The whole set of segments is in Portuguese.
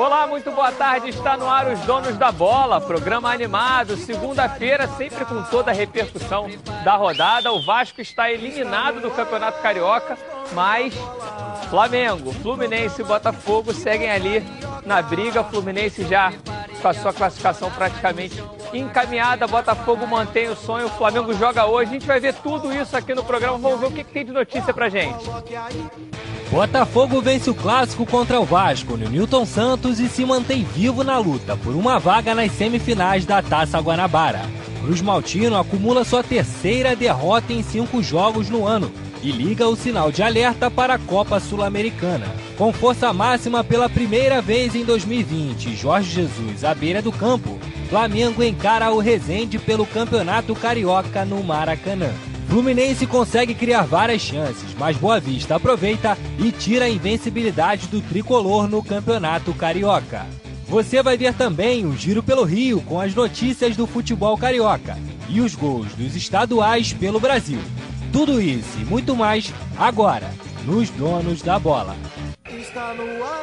Olá, muito boa tarde. Está no ar os Donos da Bola, programa animado, segunda-feira, sempre com toda a repercussão da rodada. O Vasco está eliminado do Campeonato Carioca, mas Flamengo, Fluminense e Botafogo seguem ali na briga. Fluminense já com a sua classificação praticamente encaminhada. Botafogo mantém o sonho, o Flamengo joga hoje. A gente vai ver tudo isso aqui no programa. Vamos ver o que, que tem de notícia pra gente. Botafogo vence o clássico contra o Vasco no Newton Santos e se mantém vivo na luta por uma vaga nas semifinais da Taça Guanabara. Cruz Maltino acumula sua terceira derrota em cinco jogos no ano e liga o sinal de alerta para a Copa Sul-Americana. Com força máxima pela primeira vez em 2020, Jorge Jesus à beira do campo, Flamengo encara o Resende pelo Campeonato Carioca no Maracanã. Fluminense consegue criar várias chances, mas Boa Vista aproveita e tira a invencibilidade do tricolor no Campeonato Carioca. Você vai ver também o Giro pelo Rio com as notícias do futebol carioca e os gols dos estaduais pelo Brasil. Tudo isso e muito mais agora nos Donos da Bola.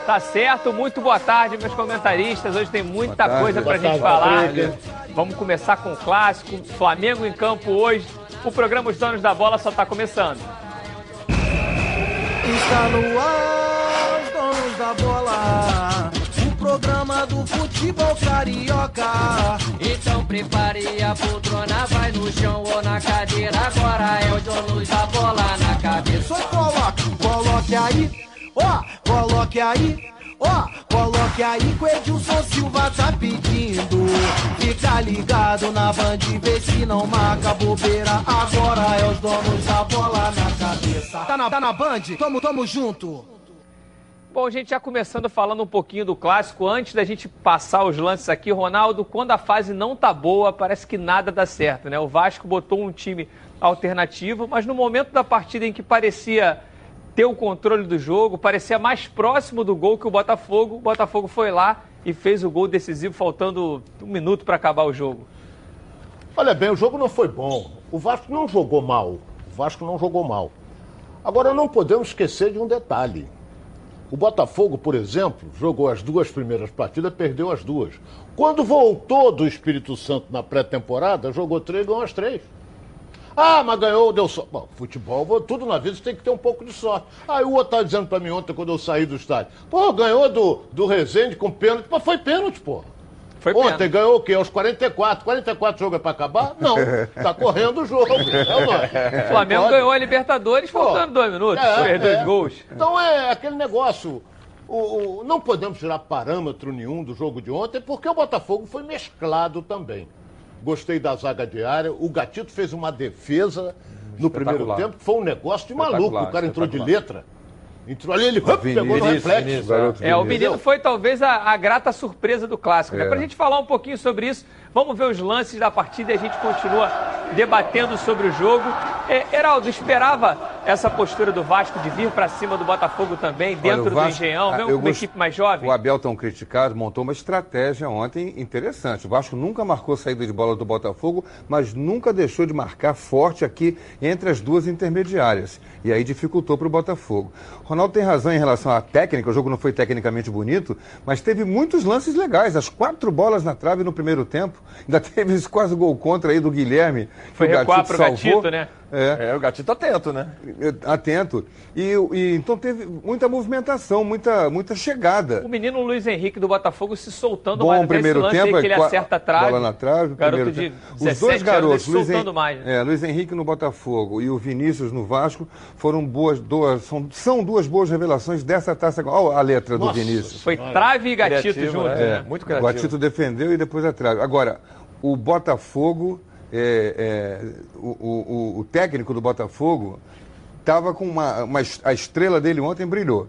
Tá certo, muito boa tarde, meus comentaristas. Hoje tem muita coisa pra gente falar. Vamos começar com o clássico. Flamengo em campo hoje. O programa Os Donos da Bola só está começando. Está no ar, os donos da bola. O programa do futebol carioca. Então prepare a poltrona, vai no chão ou na cadeira. Agora é o donos da bola na cabeça. Só coloque, coloque aí. Ó, coloque aí. Ó, coloque aí que o Edilson Silva tá pedindo. Fica ligado na band, vê se não marca bobeira. Agora é os donos da bola na cabeça. Tá na, tá na band? Tamo, tamo junto. Bom, gente, já começando falando um pouquinho do clássico, antes da gente passar os lances aqui, Ronaldo, quando a fase não tá boa, parece que nada dá certo, né? O Vasco botou um time alternativo, mas no momento da partida em que parecia ter o controle do jogo, parecia mais próximo do gol que o Botafogo. O Botafogo foi lá e fez o gol decisivo, faltando um minuto para acabar o jogo. Olha bem, o jogo não foi bom. O Vasco não jogou mal. O Vasco não jogou mal. Agora não podemos esquecer de um detalhe. O Botafogo, por exemplo, jogou as duas primeiras partidas, perdeu as duas. Quando voltou do Espírito Santo na pré-temporada, jogou três, ganhou as três. Ah, mas ganhou, deu sorte. Bom, futebol, tudo na vida você tem que ter um pouco de sorte. Aí o outro tá dizendo pra mim ontem, quando eu saí do estádio, pô, ganhou do, do Rezende com pênalti. Mas foi pênalti, pô. Foi Ontem pênalti. ganhou o quê? Aos 44. 44 jogos é pra acabar? Não. Tá correndo o jogo. É? O Flamengo Pode. ganhou a Libertadores Pô, faltando dois minutos, é, fez dois é. gols. Então é aquele negócio. O, o- não podemos tirar parâmetro nenhum do jogo de ontem, porque o Botafogo foi mesclado também. Gostei da zaga diária. O Gatito fez uma defesa no primeiro tempo, que foi um negócio de maluco. O cara entrou de letra. Entrou ali, ele hup, pegou no reflexo. Vinícius, É, o menino foi talvez a, a grata surpresa do clássico. Né? É. Pra gente falar um pouquinho sobre isso, vamos ver os lances da partida e a gente continua debatendo sobre o jogo. É, Heraldo, esperava essa postura do Vasco de vir pra cima do Botafogo também, dentro Olha, o do Vasco- Engenhão, ah, mesmo eu com uma equipe mais jovem? O Abel, tão criticado, montou uma estratégia ontem interessante. O Vasco nunca marcou saída de bola do Botafogo, mas nunca deixou de marcar forte aqui entre as duas intermediárias. E aí dificultou para o Botafogo. Ronaldo tem razão em relação à técnica, o jogo não foi tecnicamente bonito, mas teve muitos lances legais. As quatro bolas na trave no primeiro tempo. Ainda teve esse quase gol contra aí do Guilherme. que Foi o recuar pro salvou. Gatito, né? É. É, o gatito atento, né? Atento. E, e então teve muita movimentação, muita, muita chegada. O menino Luiz Henrique do Botafogo se soltando Bom mais o primeiro lance tempo, aí que ele é acerta a trave. bola na trave, Garoto primeiro de tempo. 17 Os dois garotos, anos, Luiz, soltando Hen- mais. né? é, Luiz Henrique no Botafogo e o Vinícius no Vasco foram boas, duas, são, são duas boas revelações dessa taça. Olha a letra Nossa do Vinícius. Foi trave e gatito Criativo, junto, né? né? Muito O criativo. Gatito defendeu e depois a trave. Agora, o Botafogo, é, é, o, o- o- técnico do Botafogo estava com uma, uma A estrela dele ontem brilhou.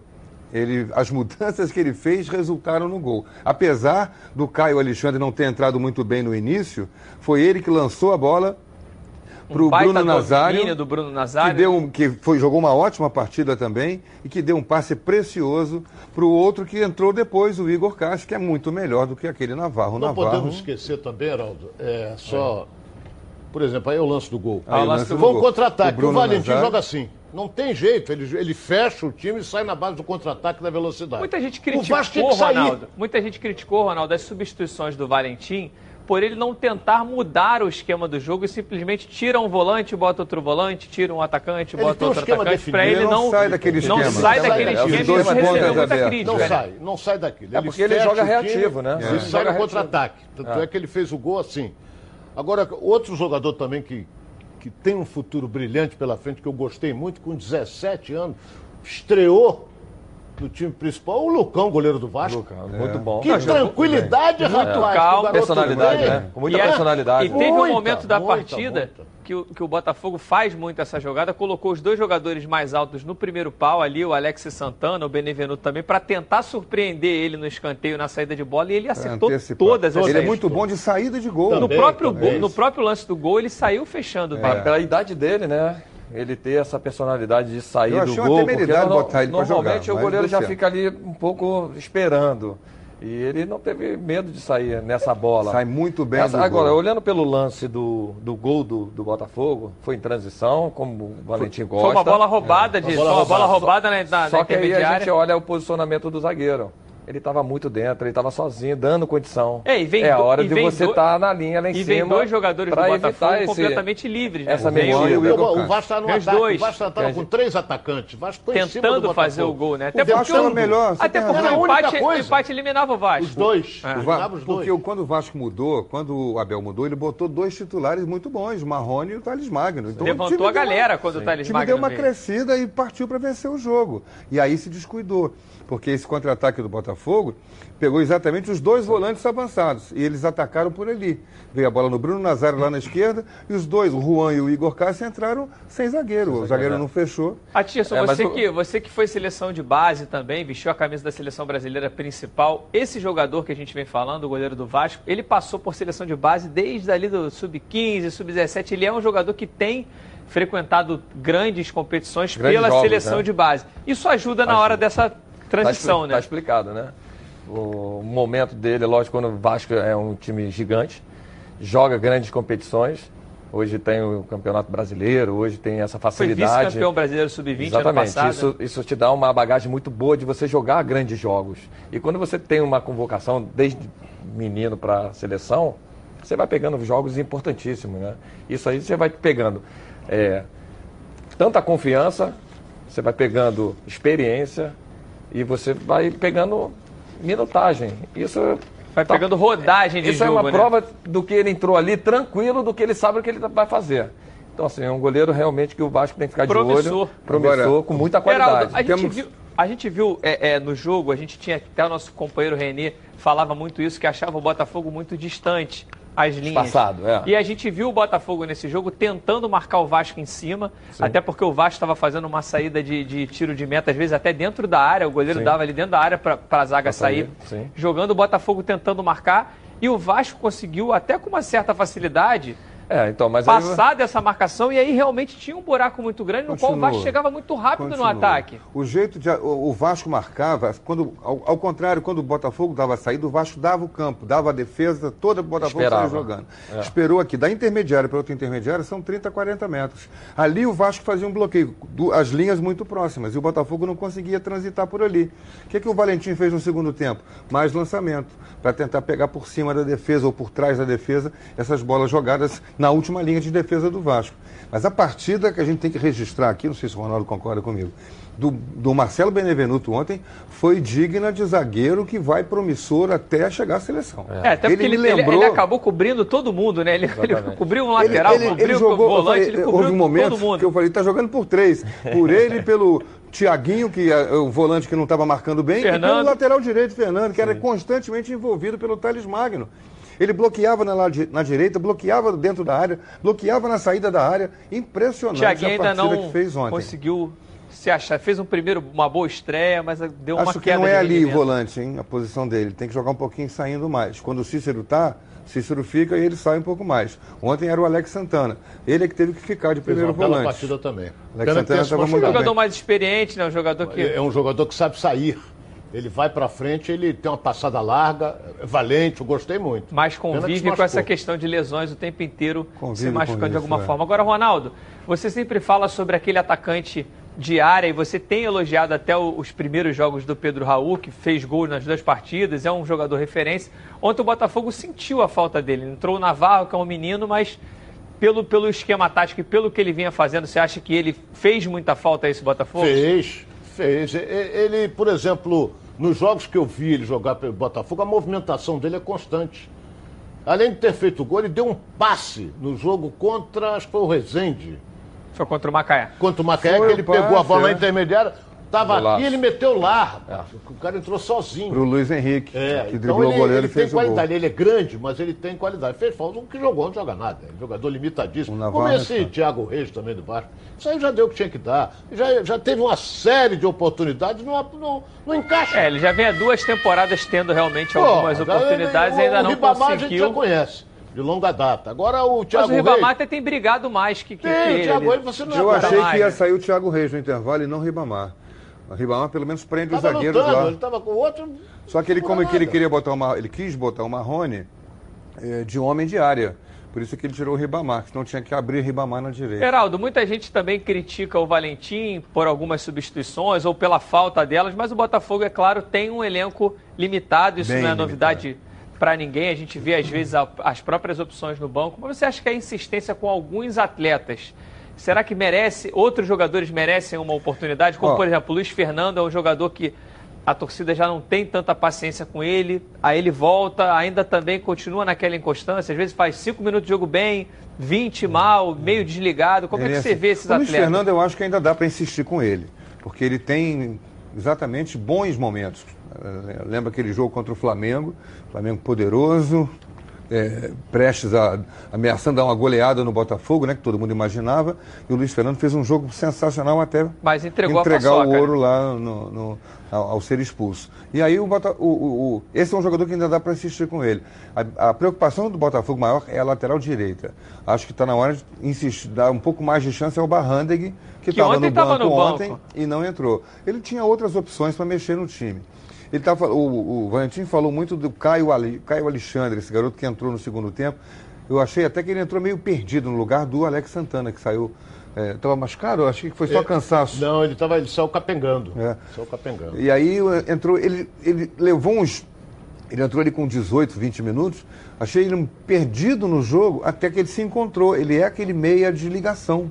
Ele, as mudanças que ele fez resultaram no gol. Apesar do Caio Alexandre não ter entrado muito bem no início, foi ele que lançou a bola para o Um Bruno Nazário, do Bruno Nazário. que, deu um, que foi, jogou uma ótima partida também e que deu um passe precioso para o outro que entrou depois, o Igor Castro, que é muito melhor do que aquele Navarro. Não Navarro podemos esquecer também, Heraldo, é só. Por exemplo, aí é o lance do gol. Ah, o lance do um gol. contra-ataque. O O, Valentim Nazário. joga assim. Não tem jeito, ele, ele fecha o time e sai na base do contra-ataque da velocidade. Muita gente O Vasco tinha criticou, que sair. Ronaldo. Muita gente criticou, Ronaldo, as substituições do Valentim por ele não tentar mudar o esquema do jogo e simplesmente tira um volante, bota outro volante, tira um atacante, Ele bota um outro esquema atacante, para ele Não não, sai daquele esquema. Não sai daquele daquele. esquema Os dois e isso recebeu pontas muita crítica. Não sai, não sai daquilo. É porque ele fecha joga o time, reativo, né? Ele Ele sai no reativo. contra-ataque. Tanto é. que ele fez o gol assim. Agora, outro jogador também que, que tem um futuro brilhante pela frente, que eu gostei muito, com 17 anos, estreou no time principal, o Lucão, goleiro do Vasco. Luca, muito bom. Que tranquilidade, rapaz. que o calmo, garoto Personalidade, né? Com muita E é- personalidade. E teve um momento da muita, partida muita. Que, o, que o Botafogo faz muito essa jogada, colocou os dois jogadores mais altos no primeiro pau ali, o Alex Santana, o Benevenuto também, para tentar surpreender ele no escanteio, na saída de bola, e ele acertou todas as Ele é muito bom de saída de gol. No Também, próprio, também. gol- no próprio lance do gol, ele saiu fechando. Bem. Pela idade dele, né? Ele ter essa personalidade de sair Eu do achei uma gol, porque botar ele normalmente jogar, o goleiro já fica ali um pouco esperando. E ele não teve medo de sair nessa bola. Sai muito bem Essa- do agora, gol. olhando pelo lance do, do gol do, do Botafogo, foi em transição, como o Valentim gosta. Foi uma bola roubada, de, Uma foi bola uma bola roubada. roubada na, na, Só que aí a gente olha o posicionamento do zagueiro. Ele estava muito dentro, ele estava sozinho, dando condição. É, e vem é a hora e de vem você estar na linha lá em E cima. vem dois jogadores do Botafogo esse- completamente livres. Né? essa o- mentira. O, o, Castro. Vasco está no ataque. dois. O Vasco estava com três atacantes. O Vasco foi tentando fazer o gol, né? O Vasco era melhor, até porque o empate, o empate eliminava o Vasco. Os dois. É. O Eliminava os dois. Porque o- quando o Vasco mudou, quando o Abel mudou, ele botou dois titulares muito bons, o Marrone e o Thales Magno. Então, o Levantou a uma- galera quando o O Thales time Magno deu uma crescida e partiu para vencer o jogo. E aí se descuidou, porque esse contra-ataque do Botafogo pegou exatamente os dois volantes avançados e eles atacaram por ali. Veio a bola no Bruno Nazário lá na esquerda e os dois, o Juan e o Igor Cássio, entraram sem zagueiro. O zagueiro não fechou. Atirson, É, mas você, que, você que foi seleção de base também, vestiu a camisa da seleção brasileira principal, esse jogador que a gente vem falando, o goleiro do Vasco, ele passou por seleção de base desde ali do sub-15, sub-17. Ele é um jogador que tem frequentado grandes competições Grandes pela jogos, seleção né? de base. Isso ajuda na hora dessa transição, tá, né? Tá explicado, né? O momento dele, lógico, quando o Vasco é um time gigante, joga grandes competições. Hoje tem o Campeonato Brasileiro, hoje tem essa Foi facilidade. vice-campeão brasileiro sub-20 ano Exatamente. passado. Isso, isso te dá uma bagagem muito boa de você jogar grandes jogos. E quando você tem uma convocação desde menino para a seleção, você vai pegando jogos importantíssimos, né? Isso aí você vai pegando é, tanta confiança, você vai pegando experiência e você vai pegando minutagem. Isso Vai tá- pegando rodagem de isso jogo, é uma né? prova do que ele entrou ali tranquilo, do que ele sabe o que ele vai fazer. Então, assim, é um goleiro realmente que o Vasco tem que ficar de Promissor. olho. Promissor, Agora, com muita qualidade. Geraldo, a gente Temos- viu, a gente viu é, é, no jogo, a gente tinha até o nosso companheiro Renê falava muito isso, que achava o Botafogo muito distante as linhas. Espaçado, é. E a gente viu o Botafogo nesse jogo tentando marcar o Vasco em cima, até porque o Vasco estava fazendo uma saída de, de tiro de meta, às vezes até dentro da área, o goleiro Sim. dava ali dentro da área para a zaga sair, sair, sim. jogando o Botafogo tentando marcar. E o Vasco conseguiu, até com uma certa facilidade, É, então, mas aí- passar dessa marcação e aí realmente tinha um buraco muito grande no qual o. Vasco chegava muito rápido Continua. no ataque. O jeito de. O, Vasco marcava, quando, ao, ao contrário, quando o Botafogo dava a saída, o Vasco dava o campo, dava a defesa, toda o Botafogo Esperava. saía jogando. Esperou aqui, da intermediária para outra intermediária, são 30, 40 metros. Ali o Vasco fazia um bloqueio, as linhas muito próximas, e o Botafogo não conseguia transitar por ali. O que, que o Valentim fez no segundo tempo? Mais lançamento, para tentar pegar por cima da defesa ou por trás da defesa essas bolas jogadas na última linha de defesa do Vasco. Mas a partida que a gente tem que registrar aqui, não sei se o Ronaldo concorda comigo, do, do Marcelo Benevenuto ontem foi digna de zagueiro que vai promissor até chegar à seleção. É, até porque ele, lembrou. ele acabou cobrindo todo mundo, né? Ele, ele cobriu um lateral, ele, ele, cobriu ele o jogou, eu volante, falei, ele cobriu houve um momento todo mundo. que eu falei, tá jogando por três. Por ele, pelo Tiaguinho, que é o volante que não estava marcando bem, e Fernando. pelo lateral direito, Fernando, que era constantemente envolvido pelo Thales Magno. Ele bloqueava na, na direita, bloqueava dentro da área, bloqueava na saída da área. Impressionante Thiaguinho a ainda partida não que fez ontem. conseguiu se achar. Fez um primeiro, uma boa estreia, mas deu uma Acho que queda não é ali o volante, hein, a posição dele. Tem que jogar um pouquinho saindo mais. Quando o Cícero tá, Cícero fica e ele sai um pouco mais. Ontem era o Alex Santana. Ele é que teve que ficar de Fez primeiro uma bela volante. partida também. Alex Pena que Santana tenha se tava Um muito jogador bem. mais experiente, né? Um jogador que. É um jogador que sabe sair. Ele vai pra frente, ele tem uma passada larga, é valente, eu gostei muito. se convive com essa questão de lesões o tempo inteiro Convive se machucando com de alguma isso, é. forma. Agora, Ronaldo, você sempre fala sobre aquele atacante de área e você tem elogiado até os primeiros jogos do Pedro Raul, que fez gol nas duas partidas, é um jogador referência. Ontem o Botafogo sentiu a falta dele. Entrou o Navarro, que é um menino, mas pelo, pelo esquema tático e pelo que ele vinha fazendo, você acha que ele fez muita falta a esse Botafogo? Fez, fez. Ele, por exemplo, nos jogos que eu vi ele jogar pelo Botafogo, a movimentação dele é constante. Além de ter feito gol, ele deu um passe no jogo contra, acho que foi o Rezende. Foi contra o Macaé. Contra o Macaé, que ele passe, pegou a bola é. intermediária, Tava aqui, ele meteu lá. É. O cara entrou sozinho. Pro Luiz Henrique, é, que então driblou ele, o goleiro ele e fez tem qualidade. Ele é grande, mas ele tem qualidade. Fez falta. O que jogou não joga nada. É um jogador limitadíssimo. Como esse Thiago Reis também do Vasco. Isso aí já deu o que tinha que dar. Já, já teve uma série de oportunidades, não, não, não encaixa. É, ele já vem há duas temporadas tendo realmente Pô, algumas oportunidades e ainda não Ribamar conseguiu. a gente já conhece de longa data. Agora o Thiago Mas o Ribamar Reis... tem brigado mais que, que, tem, que ele. Thiago Reis, você não Eu achei mais, que ia né? sair o Thiago Reis no intervalo e não o Ribamar. O Ribamar pelo menos prende tava os zagueiros lutando, lá. Ele tava com outro. Só que ele, como que ele queria botar uma. Ele quis botar o Marrone é, de homem de área. Por isso que ele tirou o Ribamar, senão tinha que abrir o Ribamar na direita. Geraldo, muita gente também critica o Valentim por algumas substituições ou pela falta delas, mas o Botafogo, é claro, tem um elenco limitado, isso Bem não é novidade para ninguém. A gente vê, às vezes, as próprias opções no banco. Mas você acha que a insistência com alguns atletas Será que merece, outros jogadores merecem uma oportunidade? Como, oh. por exemplo, o Luiz Fernando é um jogador que a torcida já não tem tanta paciência com ele, aí ele volta, ainda também continua naquela inconstância, às vezes faz cinco minutos de jogo bem, 20 mal, meio desligado. Como é, é que você vê esses o atletas? O Luiz Fernando eu acho que ainda dá para insistir com ele, porque ele tem exatamente bons momentos. Lembra aquele jogo contra o Flamengo, Flamengo poderoso, é, prestes a ameaçando dar uma goleada no Botafogo, né, que todo mundo imaginava, e o Luiz Fernando fez um jogo sensacional até Mas entregou entregar o ouro lá no, no ao, ao, ser expulso. E aí o, Bota, o, o, o, esse é um jogador que ainda dá para insistir com ele. A, a, preocupação do Botafogo maior é a lateral direita. Acho que está na hora de insistir, dar um pouco mais de chance ao Barrandeg, que estava no, banco no ontem banco. e não entrou. Ele tinha outras opções para mexer no time. Ele tava, o, o Valentim falou muito do Caio, Caio Alexandre, esse garoto que entrou no segundo tempo. Eu achei até que ele entrou meio perdido no lugar do Alex Santana, que saiu. Estava é, machucado? Eu achei que foi só é, cansaço. Não, ele, tava, ele saiu capengando. É. Saiu capengando. E aí entrou, ele, ele levou uns. Ele entrou ali com 18, 20 minutos. Achei ele perdido no jogo até que ele se encontrou. Ele é aquele meia de ligação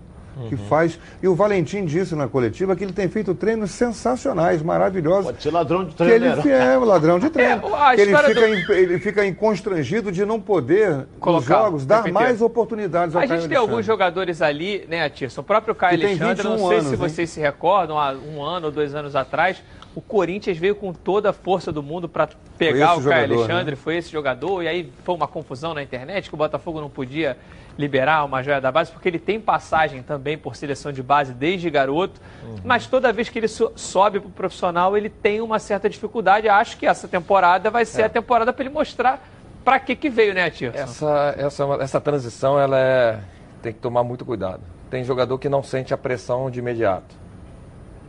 que faz. E o Valentim disse na coletiva que ele tem feito treinos sensacionais, maravilhosos. Pode ser ladrão de treino. Que ele né? é ladrão de treino. É, ele, fica do... ele fica constrangido de não poder, Colocar, nos jogos, dar mais oportunidades ao A gente tem alguns jogadores ali, né, Tirson? O próprio Caio Alexandre, não sei anos, se vocês hein? se recordam, há um ano ou dois anos atrás, o Corinthians veio com toda a força do mundo para pegar o Caio Alexandre, né? foi esse jogador, e aí foi uma confusão na internet que o Botafogo não podia liberar uma joia da base, porque ele tem passagem também por seleção de base desde garoto, uhum. mas toda vez que ele sobe para o profissional, ele tem uma certa dificuldade. Acho que essa temporada vai ser é. a temporada para ele mostrar para que, que veio, né, Tio? Essa, essa, essa transição ela é... tem que tomar muito cuidado. Tem jogador que não sente a pressão de imediato.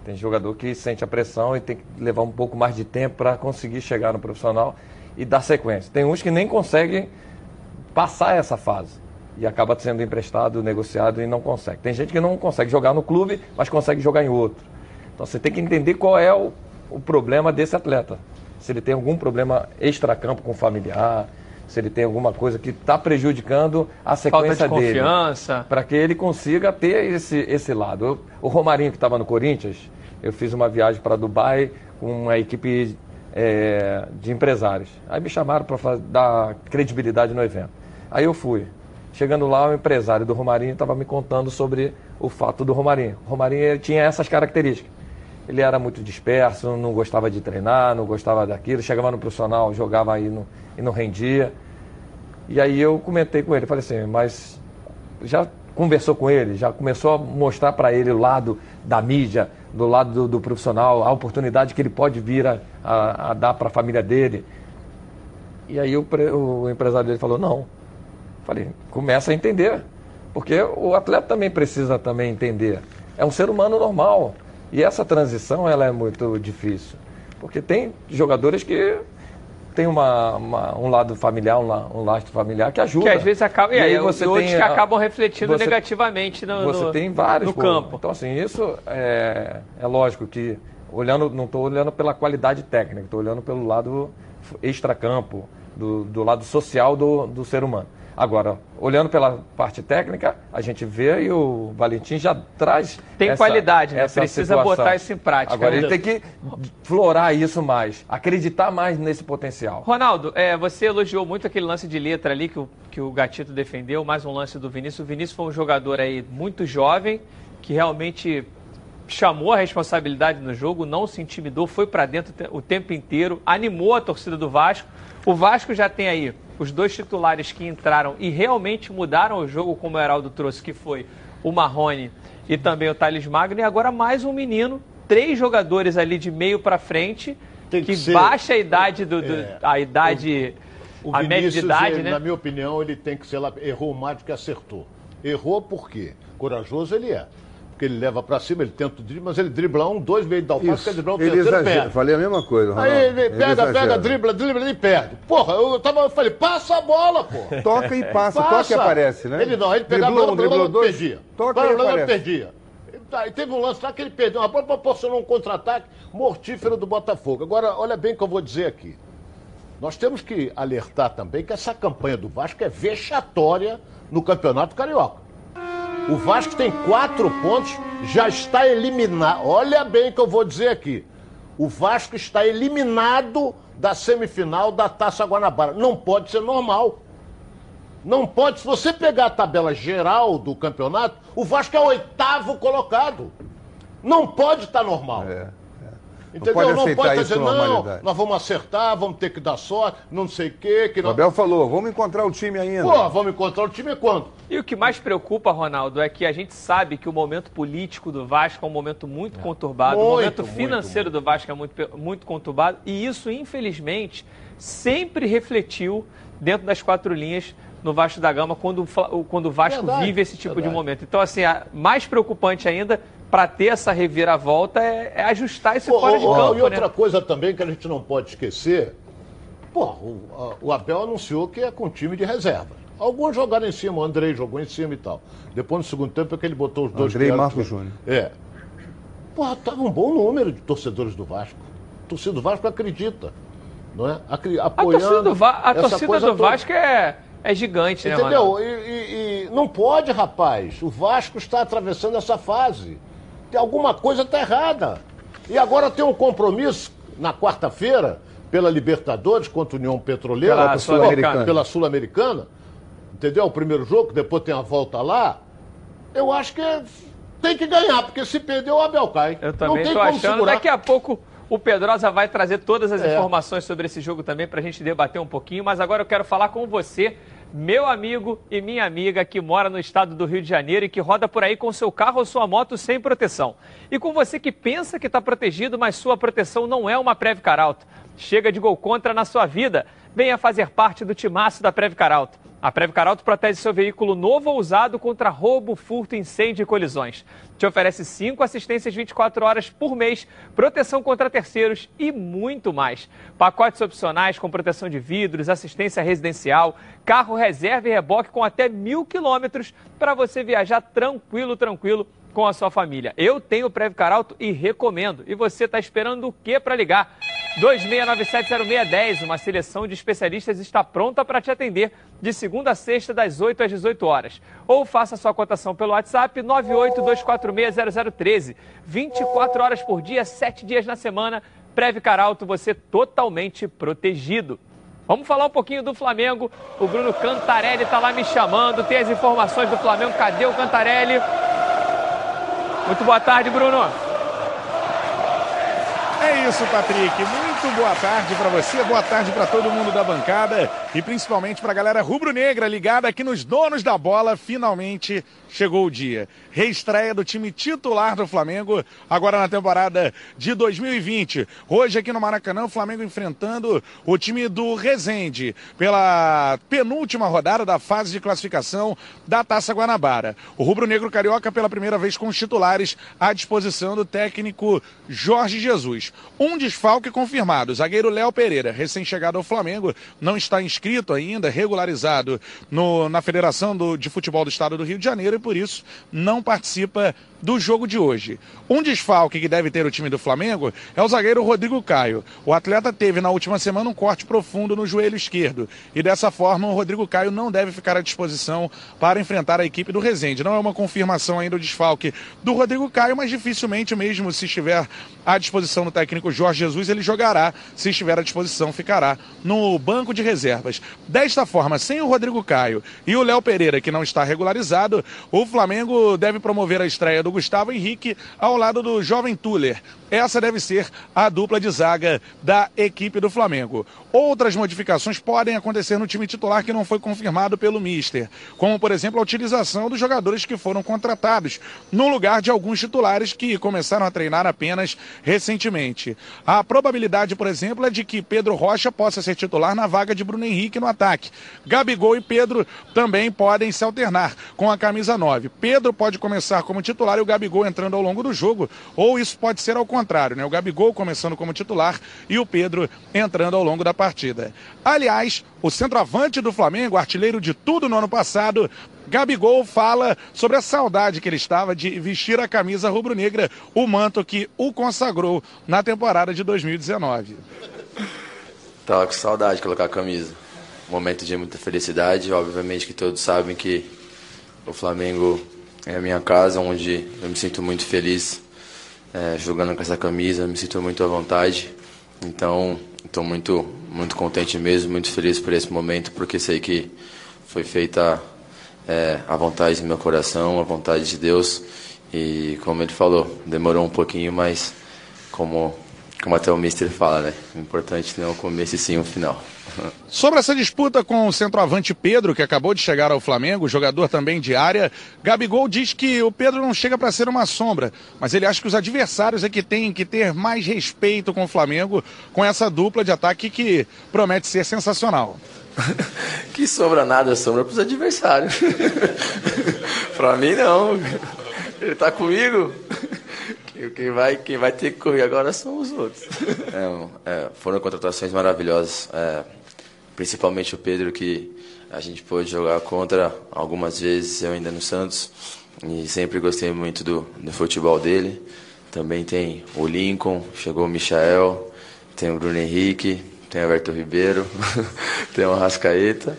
Tem jogador que sente a pressão e tem que levar um pouco mais de tempo para conseguir chegar no profissional e dar sequência. Tem uns que nem conseguem passar essa fase e acaba sendo emprestado, negociado e não consegue. Tem gente que não consegue jogar no clube, mas consegue jogar em outro. Então você tem que entender qual é o, o problema desse atleta. Se ele tem algum problema extracampo com familiar, se ele tem alguma coisa que está prejudicando a sequência Falta de dele. confiança. Para que ele consiga ter esse, esse lado. o Romarinho, que estava no Corinthians, eu fiz uma viagem para Dubai com uma equipe é, de empresários. Aí me chamaram para dar credibilidade no evento. Aí eu fui. Chegando lá, o empresário do Romarinho estava me contando sobre o fato do Romarinho. O Romarinho tinha essas características. Ele era muito disperso, não gostava de treinar, não gostava daquilo. Chegava no profissional, jogava aí no, e não rendia. E aí eu comentei com ele, falei assim, mas já conversou com ele, já começou a mostrar para ele o lado da mídia, do lado do, do, profissional, a oportunidade que ele pode vir a, a, a dar para a família dele. E aí o, o empresário dele falou, não, Falei, começa a entender. Porque o atleta também precisa também entender. É um ser humano normal. E essa transição ela é muito difícil. Porque tem jogadores que tem uma, uma- um lado familiar, um, la- um lastro familiar que ajuda. Que às vezes acaba. E aí aí você outros tem que acabam refletindo você- negativamente no, Você no- tem vários no pô. campo. Então, assim, isso é, é lógico que, olhando, não estou olhando pela qualidade técnica, estou olhando pelo lado extracampo, do, do lado social do, do ser humano. Agora, olhando pela parte técnica, a gente vê e o Valentim já traz. Tem essa- qualidade, né? Precisa situação. botar isso em prática, Agora, ele tem que florar isso mais, acreditar mais nesse potencial. Ronaldo, é, você elogiou muito aquele lance de letra ali que o, que o Gatito defendeu, mais um lance do Vinícius. O Vinícius foi um jogador aí muito jovem, que realmente chamou a responsabilidade no jogo, não se intimidou, foi para dentro o tempo inteiro, animou a torcida do Vasco. O Vasco já tem aí os dois titulares que entraram e realmente mudaram o jogo, como o Heraldo trouxe, que foi o Marrone e também o Thales Magno, e agora mais um menino, três jogadores ali de meio para frente, Tem que que ser- baixa a idade do, do- É. a idade O a média de Vinícius, idade, ele, né? na minha opinião, ele tem que ser lá. Errou mais do que acertou. Errou por quê? Corajoso ele é. Porque ele leva pra cima, ele tenta o drible, mas ele dribla um, dois meio da alface, quer driblar o Ele terceiro exagera. perde. Falei a mesma coisa, Ronaldo. Aí ele pega, exagera. pega, dribla, dribla e perde. Porra, eu, tava, eu falei, passa a bola, pô. Toca e passa, toca e aparece, né? Ele não, ele pegava Driblou a um, bola, driblou dois, perdia. toca e aparece. perdia. Tá, e teve um lance lá que ele perdeu, uma bola proporcionou um contra-ataque mortífero do Botafogo. Agora, olha bem o que eu vou dizer aqui. Nós temos que alertar também que essa campanha do Vasco é vexatória no Campeonato Carioca. O Vasco tem quatro pontos, já está eliminado. Olha bem o que eu vou dizer aqui. O Vasco está eliminado da semifinal da Taça Guanabara. Não pode ser normal. Não pode. Se você pegar a tabela geral do campeonato, o Vasco é oitavo colocado. Não pode estar normal. É, Entendeu? pode Não aceitar pode isso dizer, não, nós vamos acertar, vamos ter que dar sorte, não sei o quê. Que O não... Abel falou, vamos encontrar o time ainda. Pô, vamos encontrar o time quando? E o que mais preocupa, Ronaldo, é que a gente sabe que o momento político do Vasco é um momento muito conturbado, o Muito, momento muito, financeiro do Vasco é muito, muito conturbado, e isso, infelizmente, sempre refletiu dentro das quatro linhas no Vasco da Gama quando, o o- quando o Vasco Verdade, vive esse tipo de verdade. momento. Então, assim, a- mais preocupante ainda para ter essa reviravolta é, é ajustar Pô, fora de ó, campo, e outra né? coisa também que a gente não pode esquecer, pô, o, a- o Abel anunciou que é com time de reserva. Alguns jogaram em cima, o Andrei jogou em cima e tal. Depois, no segundo tempo, é que ele botou os dois... Andrei e Marcos Júnior. É. Porra, tava um bom número de torcedores do Vasco. A torcida do Vasco acredita, não é? Acri- A apoiando torcida do, Va- a torcida do. Vasco é, é gigante, né, Ronaldo? Entendeu? E, e- e não pode, rapaz. O Vasco está atravessando essa fase. Alguma coisa tá errada. E agora tem um compromisso na quarta-feira pela Libertadores contra a União Petroleira, Pela Sul-Americana. Sul-Americana. Entendeu? O primeiro jogo, depois tem a volta lá. Eu acho que tem que ganhar, porque se perder o Abel cai. Eu não também como achando. segurar. Daqui a pouco o Pedrosa vai trazer todas as É. informações sobre esse jogo também para a gente debater um pouquinho. Mas agora eu quero falar com você, meu amigo e minha amiga que mora no estado do Rio de Janeiro e que roda por aí com seu carro ou sua moto sem proteção. E com você que pensa que está protegido, mas sua proteção não é uma Previcar Alto. Chega de gol contra na sua vida. Venha fazer parte do timaço da Previcar Alto. A Previcar Alto protege seu veículo novo ou usado contra roubo, furto, incêndio e colisões. Te oferece cinco assistências 24 horas por mês, proteção contra terceiros e muito mais. Pacotes opcionais com proteção de vidros, assistência residencial, carro reserva e reboque com até mil quilômetros para você viajar tranquilo, tranquilo com a sua família. Eu tenho o Previcar Alto e recomendo. E você está esperando o que para ligar? 26970610. Uma seleção de especialistas está pronta para te atender de segunda a sexta, das 8 às 18 horas. Ou faça sua cotação pelo WhatsApp 982460013. 24 horas por dia, 7 dias na semana. Previcar Alto, você totalmente protegido. Vamos falar um pouquinho do Flamengo. O Bruno Cantarelli está lá me chamando. Tem as informações do Flamengo. Cadê o Cantarelli? Muito boa tarde, Bruno. É isso, Patrick. Muito boa tarde para você, boa tarde para todo mundo da bancada e principalmente para a galera rubro-negra ligada aqui nos donos da bola. Finalmente chegou o dia. Reestreia do time titular do Flamengo agora na temporada de 2020. Hoje aqui no Maracanã, o Flamengo enfrentando o time do Resende pela penúltima rodada da fase de classificação da Taça Guanabara. O rubro-negro carioca pela primeira vez com os titulares à disposição do técnico Jorge Jesus. Um desfalque confirmado confirmado. Zagueiro Léo Pereira, recém-chegado ao Flamengo, não está inscrito ainda, regularizado no, na Federação do, de Futebol do Estado do Rio de Janeiro e por isso não participa do jogo de hoje. Um desfalque que deve ter o time do Flamengo é o zagueiro Rodrigo Caio. O atleta teve na última semana um corte profundo no joelho esquerdo e dessa forma o Rodrigo Caio não deve ficar à disposição para enfrentar a equipe do Resende. Não é uma confirmação ainda o desfalque do Rodrigo Caio, mas dificilmente mesmo se estiver à disposição do técnico Jorge Jesus, ele jogará. Se estiver à disposição, ficará no banco de reservas. Desta forma, sem o Rodrigo Caio e o Léo Pereira, que não está regularizado, o Flamengo deve promover a estreia do Gustavo Henrique ao lado do jovem Tuller. Essa deve ser a dupla de zaga da equipe do Flamengo. Outras modificações podem acontecer no time titular que não foi confirmado pelo Mister, como por exemplo a utilização dos jogadores que foram contratados, no lugar de alguns titulares que começaram a treinar apenas recentemente. A probabilidade, por exemplo, é de que Pedro Rocha possa ser titular na vaga de Bruno Henrique no ataque. Gabigol e Pedro também podem se alternar com a camisa 9. Pedro pode começar como titular e o Gabigol entrando ao longo do jogo, ou isso pode ser ao contrário, né? O Gabigol começando como titular e o Pedro entrando ao longo da partida. Aliás, o centroavante do Flamengo, artilheiro de tudo no ano passado, Gabigol fala sobre a saudade que ele estava de vestir a camisa rubro-negra, o manto que o consagrou na temporada de 2019. Tava com saudade de colocar a camisa. Momento de muita felicidade, obviamente que todos sabem que o Flamengo é a minha casa, onde eu me sinto muito feliz é, jogando com essa camisa, me sinto muito à vontade. Então, estou muito, muito contente mesmo, muito feliz por esse momento, porque sei que foi feita é, a vontade do meu coração, a vontade de Deus. E como ele falou, demorou um pouquinho, mas como, como até o Mister fala, né? O importante não é o começo e sim o final. Sobre essa disputa com o centroavante Pedro, que acabou de chegar ao Flamengo, jogador também de área, Gabigol diz que o Pedro não chega para ser uma sombra, mas ele acha que os adversários é que têm que ter mais respeito com o Flamengo, com essa dupla de ataque que promete ser sensacional. que sobra nada, sombra para os adversários. para mim, não. Ele está comigo. Quem vai, quem vai ter que correr agora são os outros. É, é, foram contratações maravilhosas. É, principalmente o Pedro, que a gente pôde jogar contra algumas vezes, eu ainda no Santos. E sempre gostei muito do, do futebol dele. Também tem o Lincoln, chegou o Michael, tem o Bruno Henrique, tem o Everton Ribeiro, tem o Rascaeta.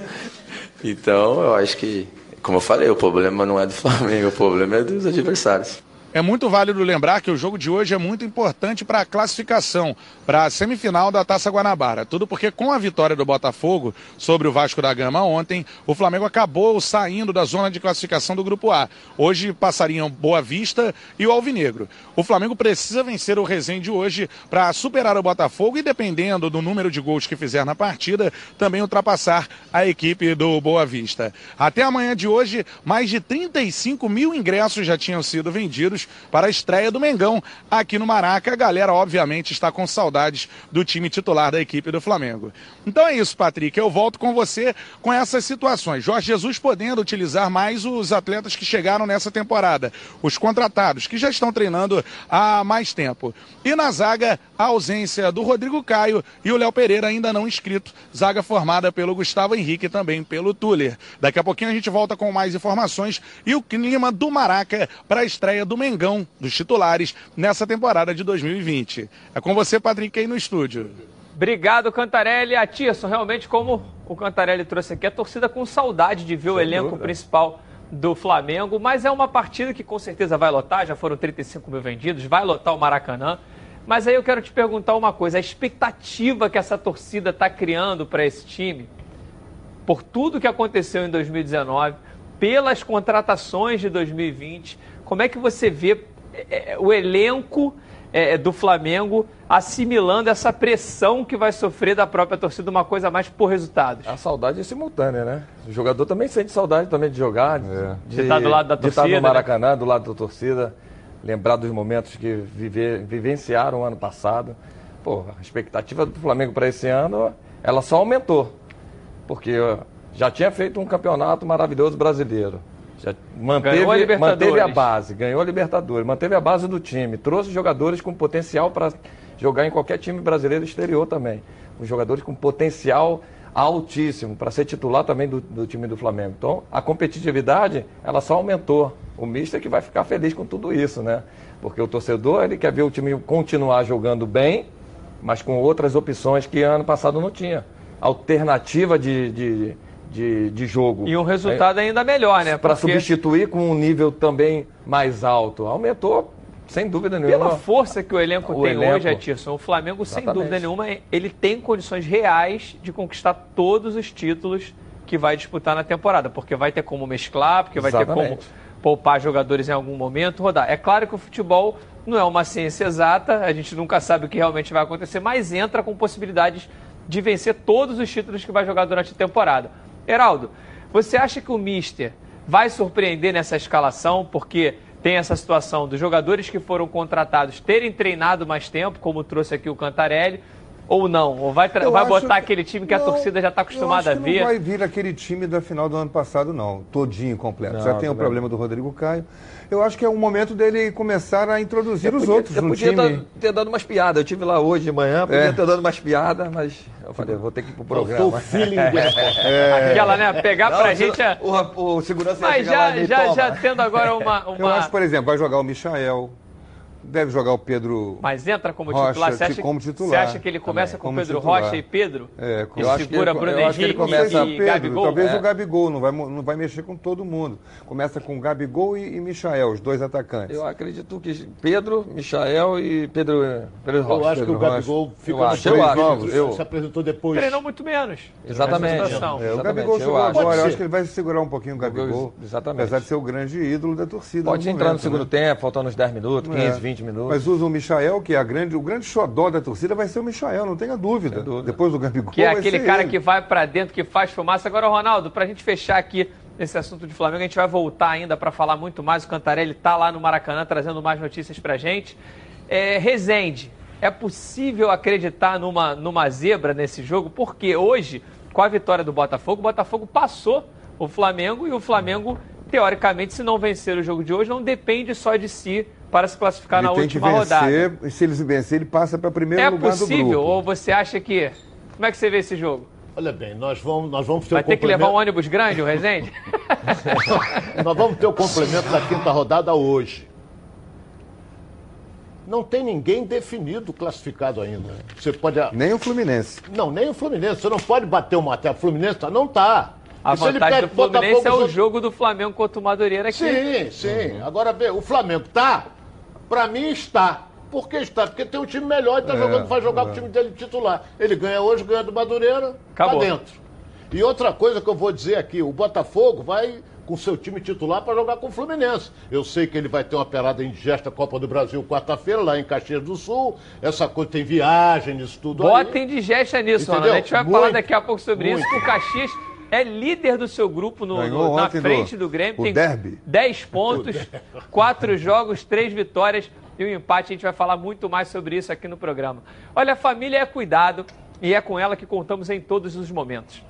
Então, eu acho que, como eu falei, o problema não é do Flamengo, o problema é dos adversários. É muito válido lembrar que o jogo de hoje é muito importante para a classificação, para a semifinal da Taça Guanabara. Tudo porque com a vitória do Botafogo sobre o Vasco da Gama ontem, o Flamengo acabou saindo da zona de classificação do Grupo A. Hoje passariam Boa Vista e o Alvinegro. O Flamengo precisa vencer o Resende hoje para superar o Botafogo e, dependendo do número de gols que fizer na partida, também ultrapassar a equipe do Boa Vista. Até amanhã de hoje, mais de 35 mil ingressos já tinham sido vendidos para a estreia do Mengão aqui no Maraca. A galera, obviamente, está com saudades do time titular da equipe do Flamengo. Então é isso, Patrick. Eu volto com você com essas situações. Jorge Jesus podendo utilizar mais os atletas que chegaram nessa temporada, os contratados, que já estão treinando há mais tempo. E na zaga, a ausência do Rodrigo Caio e o Léo Pereira ainda não inscrito. Zaga formada pelo Gustavo Henrique e também pelo Tuller. Daqui a pouquinho a gente volta com mais informações e o clima do Maraca para a estreia do Mengão Mengão dos titulares nessa temporada de 2020. É com você, Patrick, aí no estúdio. Obrigado, Cantarelli. Atirson, realmente, como o Cantarelli trouxe aqui, a torcida com saudade de ver Sem o elenco dúvida. principal do Flamengo, mas é uma partida que com certeza vai lotar, já foram 35 mil vendidos, vai lotar o Maracanã. Mas aí eu quero te perguntar uma coisa: a expectativa que essa torcida está criando para esse time, por tudo que aconteceu em 2019, pelas contratações de 2020, como é que você vê é, é, o elenco é, do Flamengo assimilando essa pressão que vai sofrer da própria torcida, uma coisa mais por resultados? A saudade é simultânea, né? O jogador também sente saudade também de jogar, é. de, de, estar do lado da torcida. De estar no né? Maracanã, né? do lado da torcida, lembrar dos momentos que viver, vivenciaram o ano passado. Pô, a expectativa do Flamengo para esse ano, ela só aumentou. Porque já tinha feito um campeonato maravilhoso brasileiro. Já manteve, a manteve a base, ganhou a Libertadores, manteve a base do time, trouxe jogadores com potencial para jogar em qualquer time brasileiro exterior também. Os jogadores com potencial altíssimo para ser titular também do, do, time do Flamengo. Então, a competitividade, ela só aumentou. O mister que vai ficar feliz com tudo isso, né? Porque o torcedor, ele quer ver o time continuar jogando bem, mas com outras opções que ano passado não tinha. Alternativa de, de, de, de jogo. E um resultado é, ainda melhor, né? Para Porque... substituir com um nível também mais alto. Aumentou sem dúvida nenhuma. Pela força que o elenco o tem elenco. hoje, Atirson, o Flamengo, Exatamente. sem dúvida nenhuma, ele tem condições reais de conquistar todos os títulos que vai disputar na temporada, porque vai ter como mesclar, porque vai Exatamente. ter como poupar jogadores em algum momento, rodar. É claro que o futebol não é uma ciência exata, a gente nunca sabe o que realmente vai acontecer, mas entra com possibilidades de vencer todos os títulos que vai jogar durante a temporada. Heraldo, você acha que o Mister vai surpreender nessa escalação? Porque tem essa situação dos jogadores que foram contratados terem treinado mais tempo, como trouxe aqui o Cantarelli, ou não? Ou vai, vai botar aquele time que não, a torcida já está acostumada a ver? Não vai vir aquele time da final do ano passado, não. Todinho completo. Não, já tem o problema do Rodrigo Caio. Eu acho que é o momento dele começar a introduzir eu os podia, outros eu no podia time. ter dado umas piadas. Eu tive lá hoje de manhã, podia é. ter dado umas piadas, mas eu falei, vou ter que ir pro programa. O feeling é. Aquela, né? Pegar não, pra gente. A... O, o segurança Mas já, já, já tendo agora uma, uma. Eu acho, por exemplo, vai jogar o Michael deve jogar o Pedro. Mas entra como Rocha, titular. Você acha, como titular. Você acha que ele começa com Pedro titular. Rocha e Pedro? É, com... eu segura ele, Bruno eu Henrique ele começa e Pedro, Gabigol? Talvez é. o Gabigol, não vai, não vai mexer com todo mundo. Começa com Gabigol e, e Michael, os dois atacantes. Eu acredito que Pedro, Michael e Pedro, Pedro Rocha. Eu acho Pedro que o Gabigol fica eu acho, eu acho, eu... se apresentou depois. Treinou muito menos. Exatamente. É, o Gabigol chegou agora, eu acho que ele vai segurar um pouquinho o Gabigol. Exatamente. Apesar de ser o grande ídolo da torcida. Pode entrar no segundo né? tempo, faltando uns 10 minutos, 15, 20 minutos. Mas usa o Michael, que é a grande, o grande xodó da torcida, vai ser o Michael, não tenha dúvida. dúvida. Depois do Gabigol. Que é aquele cara ele. que vai para dentro, que faz fumaça. Agora, Ronaldo, para a gente fechar aqui esse assunto de Flamengo, a gente vai voltar ainda para falar muito mais. O Cantarelli está lá no Maracanã trazendo mais notícias para gente. É, Rezende, é possível acreditar numa, numa zebra nesse jogo? Porque hoje, com a vitória do Botafogo, o Botafogo passou o Flamengo e o Flamengo, teoricamente, se não vencer o jogo de hoje, não depende só de si para se classificar ele na última vencer, rodada. E se ele vencer, ele passa para primeiro é lugar possível, do grupo. Ou você acha que. Como é que você vê esse jogo? Olha bem, nós vamos, nós vamos ter Vai o ter que levar um ônibus grande, o Rezende? nós vamos ter o complemento da quinta rodada hoje. Não tem ninguém definido classificado ainda. Você pode. Nem o Fluminense. Não, nem o Fluminense. Você não pode bater o até O Fluminense tá, não está. A vantagem do Fluminense é o jogo do Flamengo contra o Madureira aqui. Sim, sim. Uhum. Agora, o Flamengo tá? Para mim está. Por que está? Porque tem um time melhor e está é, jogando, vai jogar é. com o time dele titular. Ele ganha hoje, ganha do Madureira, tá Acabou. dentro. E outra coisa que eu vou dizer aqui, o Botafogo vai com seu time titular para jogar com o Fluminense. Eu sei que ele vai ter uma pelada indigesta Copa do Brasil quarta-feira, lá em Caxias do Sul. Essa coisa tem viagem, isso tudo Bota aí. indigesta nisso, Ana. A gente vai muito, falar daqui a pouco sobre muito. isso, o Caxias é líder do seu grupo no, no, na frente do, do Grêmio. tem derby. 10 pontos, 4 jogos, 3 vitórias e um empate. A gente vai falar muito mais sobre isso aqui no programa. Olha, a família é cuidado e é com ela que contamos em todos os momentos.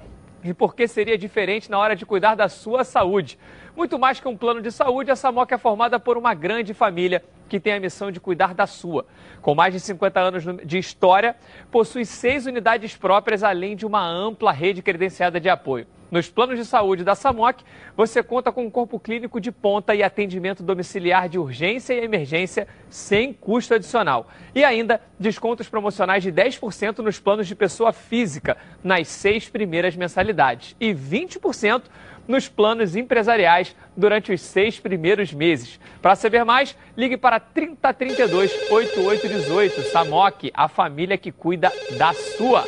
E por que seria diferente na hora de cuidar da sua saúde? Muito mais que um plano de saúde, a Samoca é formada por uma grande família que tem a missão de cuidar da sua. Com mais de 50 anos de história, possui seis unidades próprias, além de uma ampla rede credenciada de apoio. Nos planos de saúde da SAMOC, você conta com um corpo clínico de ponta e atendimento domiciliar de urgência e emergência sem custo adicional. E ainda descontos promocionais de 10% nos planos de pessoa física nas seis primeiras mensalidades e 20% nos planos empresariais durante os seis primeiros meses. Para saber mais, ligue para 3032 8818. SAMOC, a família que cuida da sua.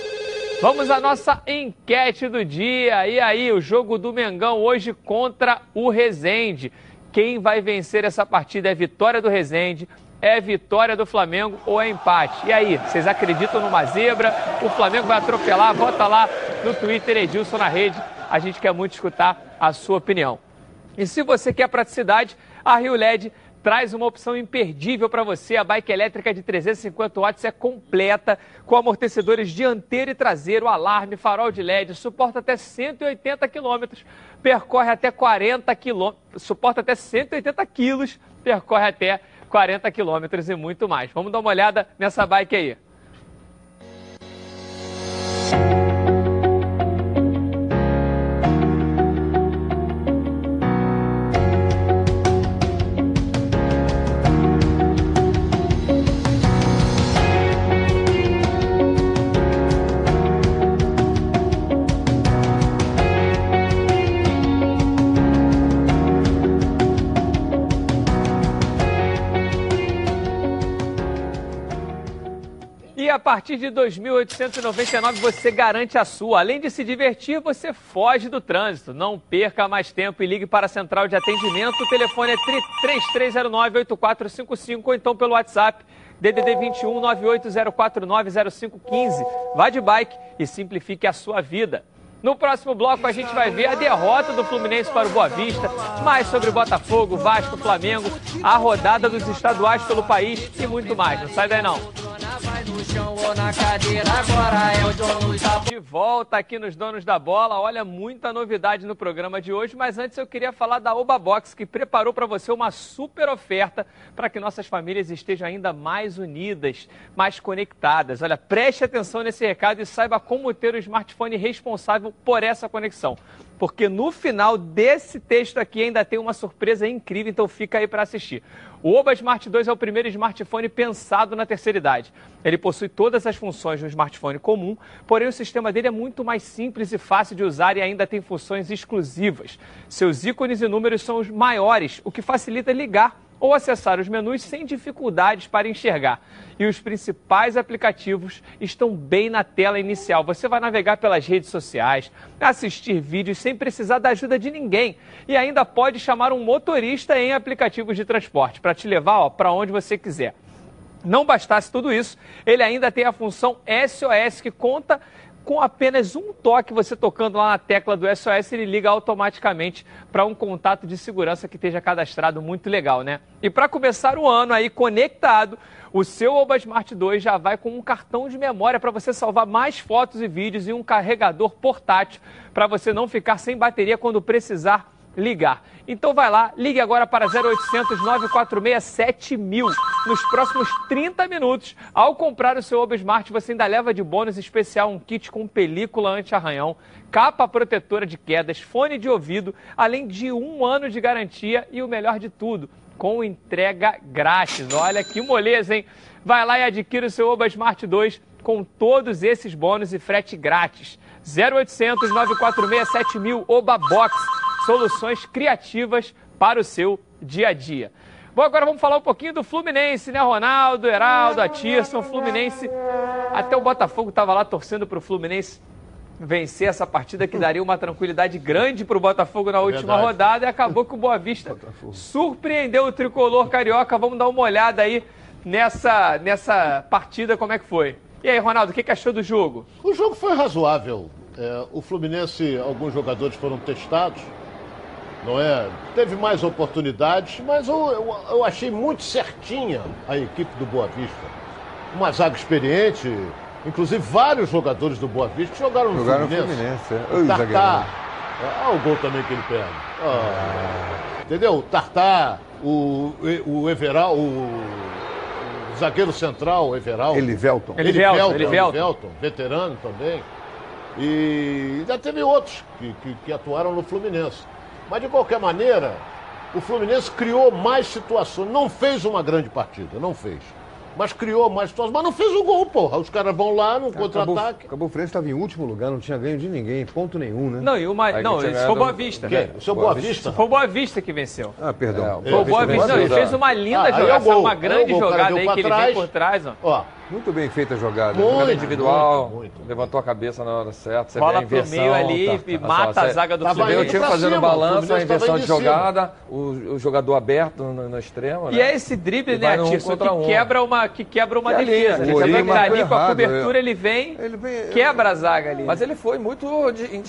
Vamos à nossa enquete do dia. E aí, o jogo do Mengão hoje contra o Rezende. Quem vai vencer essa partida é vitória do Rezende, é vitória do Flamengo ou é empate? E aí, vocês acreditam numa zebra? O Flamengo vai atropelar? Bota lá no Twitter Edilson na rede. A gente quer muito escutar a sua opinião. E se você quer praticidade, a Rio LED traz uma opção imperdível para você. A bike elétrica de 350 watts é completa, com amortecedores dianteiro e traseiro, alarme, farol de LED, suporta até 180 quilômetros, percorre até 40 quilômetros, suporta até 180 quilos, percorre até 40 quilômetros e muito mais. Vamos dar uma olhada nessa bike aí. Partir de 2.899 você garante a sua. Além de se divertir, você foge do trânsito. Não perca mais tempo e ligue para a central de atendimento. O telefone é 3309-8455 ou então pelo WhatsApp DDD 21 980490515. Vá de bike e simplifique a sua vida. No próximo bloco a gente vai ver a derrota do Fluminense para o Boa Vista, mais sobre Botafogo, Vasco, Flamengo, a rodada dos estaduais pelo país e muito mais. Não sai daí não. De volta aqui nos Donos da Bola. Olha, muita novidade no programa de hoje, mas antes eu queria falar da Oba Box, que preparou para você uma super oferta para que nossas famílias estejam ainda mais unidas, mais conectadas. Olha, preste atenção nesse recado e saiba como ter o smartphone responsável por essa conexão. Porque no final desse texto aqui ainda tem uma surpresa incrível, então fica aí para assistir. O Oba Smart 2 é o primeiro smartphone pensado na terceira idade. Ele possui todas as funções de um smartphone comum, porém o sistema dele é muito mais simples e fácil de usar e ainda tem funções exclusivas. Seus ícones e números são os maiores, o que facilita ligar ou acessar os menus sem dificuldades para enxergar. E os principais aplicativos estão bem na tela inicial. Você vai navegar pelas redes sociais, assistir vídeos sem precisar da ajuda de ninguém. E ainda pode chamar um motorista em aplicativos de transporte para te levar para onde você quiser. Não bastasse tudo isso, ele ainda tem a função SOS que conta com apenas um toque, você tocando lá na tecla do SOS, ele liga automaticamente para um contato de segurança que esteja cadastrado, muito legal, né? E para começar o ano aí conectado, o seu Oba Smart 2 já vai com um cartão de memória para você salvar mais fotos e vídeos e um carregador portátil para você não ficar sem bateria quando precisar ligar. Então vai lá, ligue agora para 0800 946 7000. Nos próximos 30 minutos, ao comprar o seu Oba Smart, você ainda leva de bônus especial um kit com película anti-arranhão, capa protetora de quedas, fone de ouvido, além de um ano de garantia e o melhor de tudo, com entrega grátis. Olha que moleza, hein? Vai lá e adquira o seu Oba Smart 2 com todos esses bônus e frete grátis. 0800 946 7000 Oba Box soluções criativas para o seu dia a dia. Bom, agora vamos falar um pouquinho do Fluminense, né? Ronaldo, Heraldo, Atirson, Fluminense. Até o Botafogo estava lá torcendo para o Fluminense vencer essa partida que daria uma tranquilidade grande para o Botafogo na última Verdade. rodada e acabou que o Boa Vista surpreendeu o tricolor carioca. Vamos dar uma olhada aí nessa, nessa partida, como é que foi. E aí, Ronaldo, o que, que achou do jogo? O jogo foi razoável. É, o Fluminense, alguns jogadores foram testados, não é? Teve mais oportunidades, mas eu, eu, eu, achei muito certinha a equipe do Boa Vista. Uma zaga experiente, inclusive vários jogadores do Boa Vista jogaram no jogaram Fluminense. Fluminense é. Oi, Tartar, olha o gol também que ele pega. Ah, entendeu? O Tartar, o, o Everal, o, o zagueiro central, o Everal. Elivelton. Elivelton, Elivelton, Elivelton. Elivelton, veterano também. E já teve outros que, que, que atuaram no Fluminense. Mas de qualquer maneira, o Fluminense criou mais situações. Não fez uma grande partida, não fez. Mas criou mais situações. Mas não fez o gol, porra. Os caras vão lá no contra-ataque. Acabou o Fluminense estava em último lugar, não tinha ganho de ninguém, ponto nenhum, né? Não, e uma, não, isso foi Boa Vista. Quem? O seu Boa, Boa Vista? Foi o Boa Vista que venceu. Ah, perdão. É, foi o Boa Vista. Não, ele fez uma linda ah, jogada, é uma grande é jogada aí que ele vem por trás. Ó. ó muito bem feita a jogada. Muito, jogada individual, muito, muito, levantou a cabeça na hora certa. Você Bola pro meio ali tá, e tá, mata a zaga do Fluminense. Você vê o time fazendo cima, balanço, a inversão de jogada, o, o, jogador aberto no, no extremo. E né? é esse drible, né, Tirso, que, um. quebra uma, que quebra uma que defesa. Ali, ele tá ali com a cobertura, ele vem, ele vem quebra a zaga ali. Mas ele foi muito... De,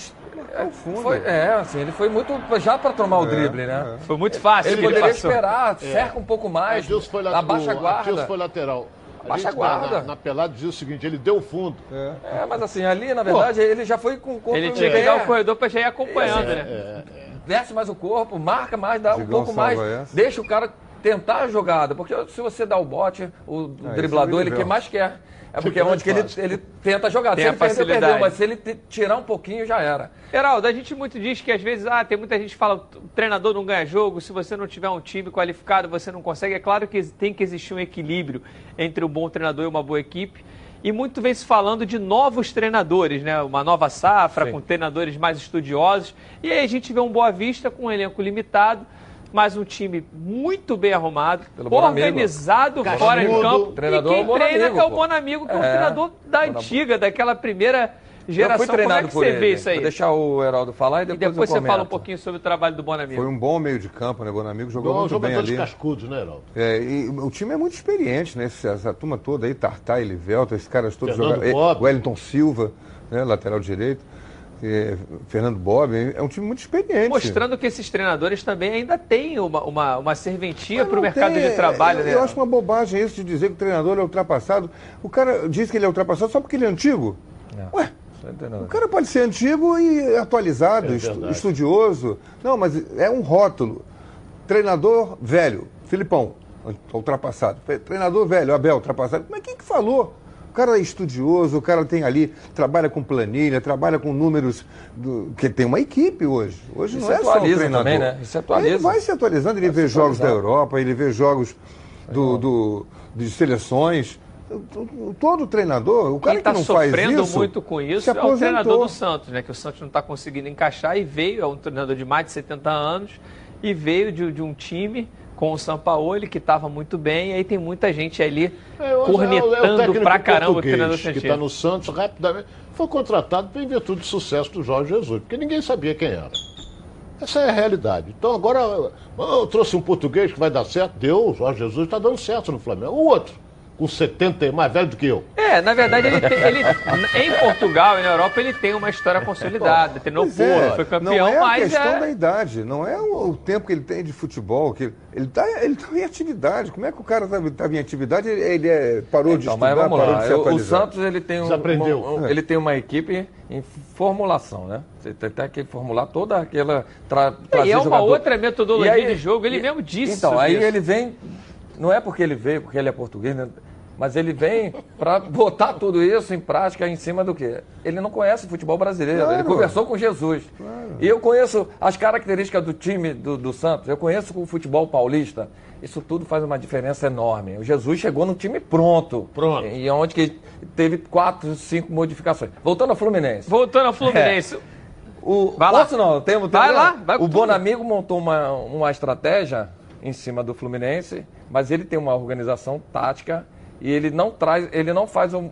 é, foi, é, assim, ele foi muito já para tomar o é, drible, né? Foi muito fácil. Ele, poderia esperar, cerca um pouco mais, abaixa a guarda. foi lateral. Baixa a guarda. Na, na, pelada dizia o seguinte, ele deu fundo. É, é mas assim, ali, na verdade, Pô. ele já foi com o corpo Ele tinha que dar o corredor para já ir acompanhando, é, né? É, é. Desce mais o corpo, marca mais, dá um pouco mais, essa. deixa o cara tentar a jogada. Porque se você dá o bote, o é, driblador, ele que mais quer. É porque é onde que ele, ele tenta jogar. Tem se ele perder, perdeu, mas se ele tirar um pouquinho, já era. Heraldo, a gente muito diz que às vezes, ah, tem muita gente que fala, o treinador não ganha jogo, se você não tiver um time qualificado, você não consegue. É claro que tem que existir um equilíbrio entre um bom treinador e uma boa equipe. E muito vem se falando de novos treinadores, né? Uma nova safra, Sim. com treinadores mais estudiosos. E aí a gente vê um Boa Vista com um elenco limitado mas um time muito bem arrumado, Pelo organizado fora de campo. Treinador e quem treina que é o. Bonamigo, que é, o É. treinador da antiga, daquela primeira Eu geração. fui Como é treinado que por você ele. vê isso aí? Vou deixar o Heraldo falar e E depois, depois eu você fala um comento. pouquinho sobre o trabalho do Bonamigo. Foi um bom meio de campo, né? Bonamigo jogou Igual muito bem ali. cascudos, né, Heraldo? É, e o time é muito experiente, né? Essa, essa turma toda aí, Tartar, Elivelto, esses caras todos Fernando jogaram. Bob. Wellington Silva, né? lateral direito. É, Fernando Bob, é um time muito experiente. Mostrando que esses treinadores também ainda têm uma, uma, uma serventia para o mercado tem, de trabalho, eu, né? Eu acho uma bobagem isso de dizer que o treinador é ultrapassado. O cara diz que ele é ultrapassado só porque ele é antigo. Ué, Só entendendo. o cara pode ser antigo e atualizado, É estu- estudioso. Não, mas é um rótulo. Treinador velho, Filipão, ultrapassado. Treinador velho, Abel, ultrapassado. Mas quem que falou? O cara é estudioso, o cara tem ali, trabalha com planilha, trabalha com números, do, que tem uma equipe hoje. Hoje Isso não é só atualiza treinador. também, né? Isso atualiza. Ele vai se atualizando, ele Vai vê jogos da. Europa, ele vê jogos do, do- de seleções. Todo treinador, o cara Quem está que não faz sofrendo isso, muito com isso é o treinador do Santos, né? Que o Santos não está conseguindo encaixar e veio, é um treinador de mais de 70 anos, e veio de, de um time com o Sampaoli, que estava muito bem, e aí tem muita gente ali É, hoje cornetando técnico pra caramba o treinador que está no Santos rapidamente. Foi contratado em virtude do sucesso do Jorge Jesus, porque ninguém sabia quem era. Essa é a realidade. Então agora, eu trouxe um português que vai dar certo. Deu, o Jorge Jesus está dando certo no Flamengo. O outro, com 70 e mais velho do que eu. É, na verdade, ele, tem- ele- em Portugal e na Europa ele tem uma história consolidada. Treinou Pois Porto, é, foi campeão, não é a mas questão é... da idade, não é o, o tempo que ele tem de futebol. Que ele está ele tá em atividade. Como é que o cara estava em atividade ele, ele é- parou de Então, mas estudar, vamos parou lá. de se Eu- o atualizar? Santos ele tem, um, uma- um- ele tem uma equipe em formulação, né? Você tem até que formular toda aquela. Tra, trazer E é uma jogador. outra metodologia aí- de jogo, ele e- mesmo disse Então, aí isso. ele vem. Não é porque ele veio, porque ele é português, né? Mas ele vem para botar tudo isso em prática em cima do quê? Ele não conhece o futebol brasileiro. Ele Claro. conversou com Jesus. E eu conheço as características do time do, do Santos. Eu conheço o futebol paulista. Isso tudo faz uma diferença enorme. O Jesus chegou no time pronto. Pronto. E onde que teve quatro, cinco modificações. Voltando ao Fluminense. Voltando ao Fluminense. O, Vai lá. Posso não? Temos, Vai temos- lá, vai O. Bonamigo montou uma, uma estratégia em cima do Fluminense, mas ele tem uma organização tática e ele não traz, ele não faz um-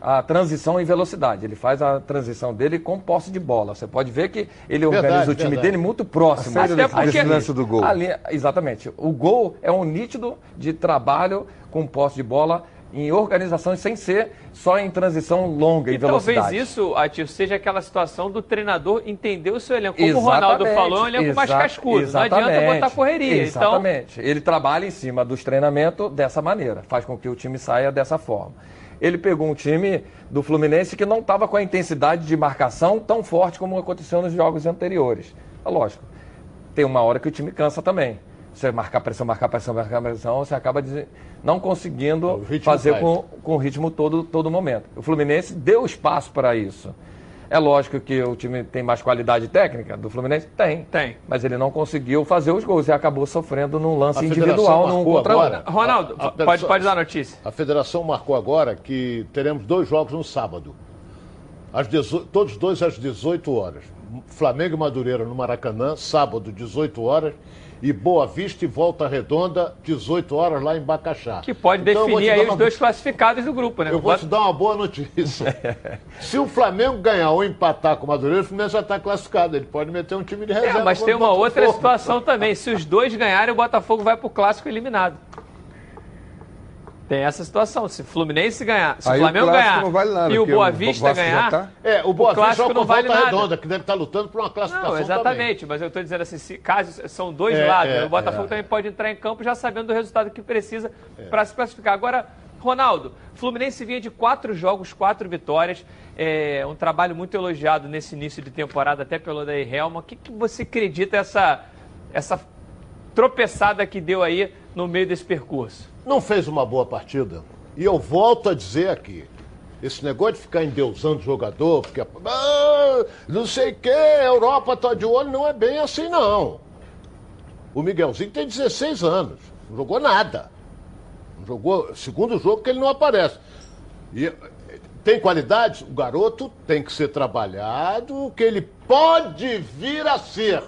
a transição em velocidade. Ele faz a transição dele com posse de bola. Você pode ver que ele Verdade, organiza o time verdade. dele muito próximo. Até desse porque- lance do gol. A linha- exatamente. O gol é um nítido de trabalho com posse de bola em organização sem ser só em transição longa e, E talvez velocidade. isso, Atil, seja aquela situação do treinador entender o seu elenco. Como o Ronaldo Exatamente, falou, é um elenco mais cascudo. Não adianta exatamente, botar correria. Então, Exatamente. Ele trabalha em cima dos treinamentos dessa maneira, faz com que o time saia dessa forma. Ele pegou um time do Fluminense que não estava com a intensidade de marcação tão forte como aconteceu nos jogos anteriores. É lógico, tem uma hora que o time cansa também. Você marcar pressão, marcar pressão, marcar pressão, você acaba de- não conseguindo fazer com, com o ritmo todo, todo momento. O Fluminense deu espaço para isso. É lógico que o time tem mais qualidade técnica do Fluminense? Tem. Tem. Mas ele não conseguiu fazer os gols e acabou sofrendo num lance individual, num contra agora. um. Ronaldo, A- a pode, pode dar a notícia. A federação marcou agora que teremos dois jogos no sábado. Às 18 todos dois às 18 horas. Flamengo e Madureira no Maracanã, sábado, 18 horas. E Boa Vista e Volta Redonda, 18 horas lá em Bacaxá. Que pode Então, definir aí os uma- dois classificados do grupo, né? Eu vou te dar uma boa notícia. Se o Flamengo ganhar ou empatar com o Madureira, o Fluminense já está classificado. Ele pode meter um time de reserva. É, mas tem o uma outra situação também. Se os dois ganharem, o Botafogo vai pro clássico eliminado. Tem essa situação. Se o Fluminense ganhar, se Aí o Flamengo clássico ganhar não vale nada, e o Boa o Vista ganhar, tá- É, o Boa Vista clássico com não vale Volta nada. Redonda, que deve estar lutando por uma classificação Não, exatamente, mas eu estou dizendo assim, se, caso são dois É, lados, é, né? o Botafogo é. também pode entrar em campo já sabendo do resultado que precisa para se classificar. Agora, Ronaldo, Fluminense vinha de quatro jogos, quatro vitórias, é, um trabalho muito elogiado nesse início de temporada, até pelo Daí Helma. O que, que você acredita essa, essa tropeçada que deu aí no meio desse percurso? Não fez uma boa partida. E eu volto a dizer aqui, esse negócio de ficar endeusando o jogador, porque ah, não sei o que, a Europa tá de olho, não é bem assim não. O Miguelzinho tem 16 anos, não jogou nada. Não jogou, segundo jogo que ele não aparece. E tem qualidades? O garoto tem que ser trabalhado, que ele pode vir a ser.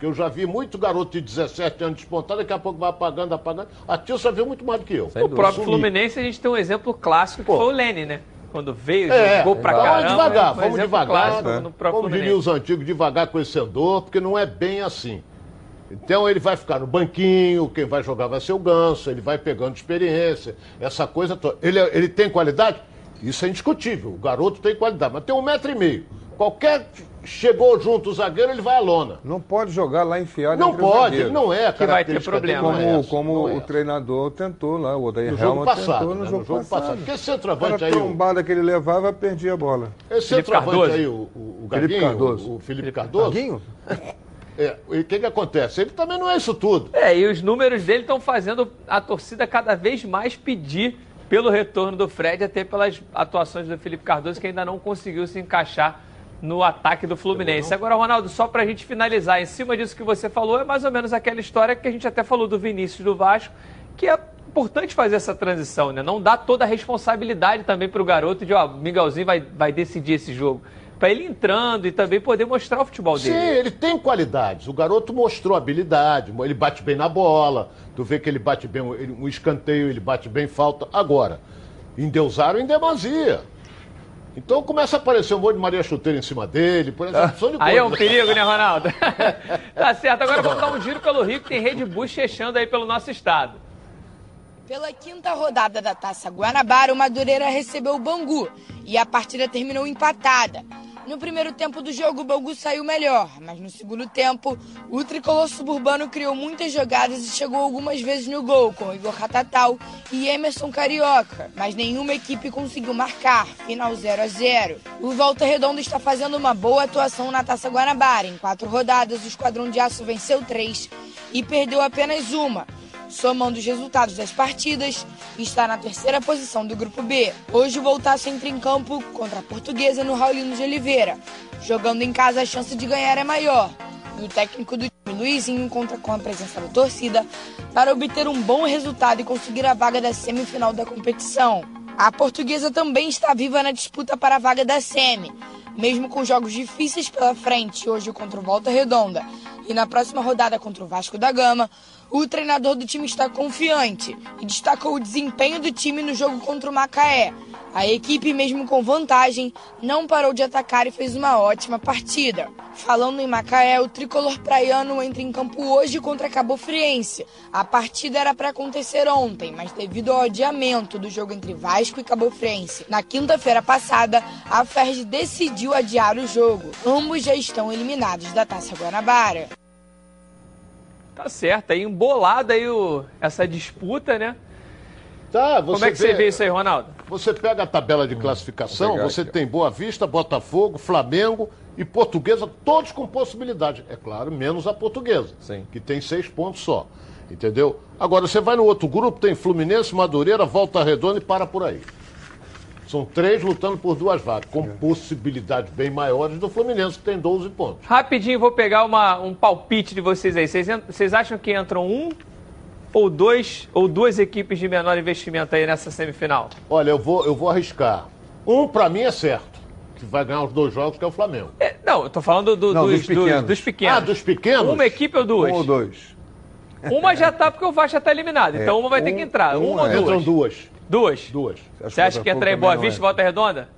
Porque eu já vi muito garoto de 17 anos despontar, daqui a pouco vai apagando, apagando. A Tilsa viu muito mais do que eu. O próprio. Fluminense, a gente tem um exemplo clássico que Pô. foi o Lene, né? Quando veio, É, jogou pra vamos caramba. devagar, vamos devagar. clássico né? no próprio Como diriam Fluminense. os antigos, devagar com esse andor, porque não é bem assim. Então ele vai ficar no banquinho, quem vai jogar vai ser o Ganso, ele vai pegando experiência, essa coisa toda. Ele, é- ele tem qualidade? Isso é indiscutível. O garoto tem qualidade, mas tem um metro e meio. Qualquer chegou junto o zagueiro, ele vai à lona. Não pode jogar lá enfiado Não entre os pode, não é. a Que vai ter problema. não é Como, essa, como é o treinador tentou lá, o Odair No jogo Helmut passado, tentou né? no jogo, passado. Porque esse Cada centroavante aí, o, trombada que ele levava, perdia a bola. esse centroavante aí, o, o, o Felipe Gaguinho, Cardoso. o, o Felipe Cardoso, Guinho? é, e o que que acontece? Ele também não é isso tudo. É, e os números dele estão fazendo a torcida cada vez mais pedir pelo retorno do Fred, até pelas atuações do Felipe Cardoso, que ainda não conseguiu se encaixar no ataque do Fluminense. Agora, Ronaldo, só pra gente finalizar, em cima disso que você falou, é mais ou menos aquela história que a gente até falou do Vinícius do Vasco, que é importante fazer essa transição, né? Não dá toda a responsabilidade também pro garoto de, ó, o Miguelzinho vai, vai decidir esse jogo. Pra ele entrando e também poder mostrar o futebol Sim, dele. ele tem qualidades. O garoto mostrou habilidade, ele bate bem na bola. Tu vê que ele bate bem um escanteio, ele bate bem falta. Agora, endeusaram em demasia. Então começa a aparecer um monte de Maria Chuteira em cima dele, por exemplo, opção de Aí é um perigo, né, Ronaldo? tá certo. Agora vamos dar um giro pelo Rio, que tem Red Bull fechando aí pelo nosso estado. Pela quinta rodada da Taça Guanabara, o Madureira recebeu o Bangu e a partida terminou empatada. No primeiro tempo do jogo, o Bangu saiu melhor, mas no segundo tempo, o tricolor suburbano criou muitas jogadas e chegou algumas vezes no gol, com Igor Catatal e Emerson Carioca, mas nenhuma equipe conseguiu marcar, final 0 a 0. O Volta Redonda está fazendo uma boa atuação na Taça Guanabara. Em quatro rodadas, o Esquadrão de Aço venceu três e perdeu apenas uma. Somando os resultados das partidas, está na terceira posição do Grupo B. Hoje o Voltaço entra em campo contra a Portuguesa no Raulino de Oliveira. Jogando em casa, a chance de ganhar é maior. E o técnico do time, Luizinho, conta com a presença da torcida para obter um bom resultado e conseguir a vaga da semifinal da competição. A Portuguesa também está viva na disputa para a vaga da semi. Mesmo com jogos difíceis pela frente, hoje contra o Volta Redonda e na próxima rodada contra o Vasco da Gama, o treinador do time está confiante e destacou o desempenho do time no jogo contra o Macaé. A equipe, mesmo com vantagem, não parou de atacar e fez uma ótima partida. Falando em Macaé, o tricolor praiano entra em campo hoje contra Cabo Friense. A partida era para acontecer ontem, mas devido ao adiamento do jogo entre Vasco e Cabo Friense, na quinta-feira passada, a FERJ decidiu adiar o jogo. Ambos já estão eliminados da Taça Guanabara. Tá certo, aí embolada aí o, essa disputa, né? Tá, você Como é que você vê isso aí, Ronaldo? Você pega a tabela de classificação, pegar você tem Boa Vista, Botafogo, Flamengo e Portuguesa, todos com possibilidade. É claro, menos a Portuguesa, Sim. que tem seis pontos só. Entendeu? Agora, você vai no outro grupo, tem Fluminense, Madureira, Volta Redonda e para por aí. São três lutando por duas vagas, com possibilidades bem maiores do Fluminense, que tem 12 pontos. Rapidinho, vou pegar uma, um palpite de vocês aí. Vocês, vocês acham que entram um ou dois ou duas equipes de menor investimento aí nessa semifinal? Olha, eu vou, eu vou arriscar. Um, pra mim, é certo, que vai ganhar os dois jogos, que é o Flamengo. É, não, eu tô falando do- Não, dos, dos pequenos. dos- dos pequenos. Ah, dos pequenos? Uma equipe ou duas? Um ou dois. Uma já tá porque o Vasco já tá eliminado. Então uma vai ter um- que entrar. um uma ou é. duas? Entram duas. Duas. Duas. Você acha que entra aí Boa Vista e Volta Redonda?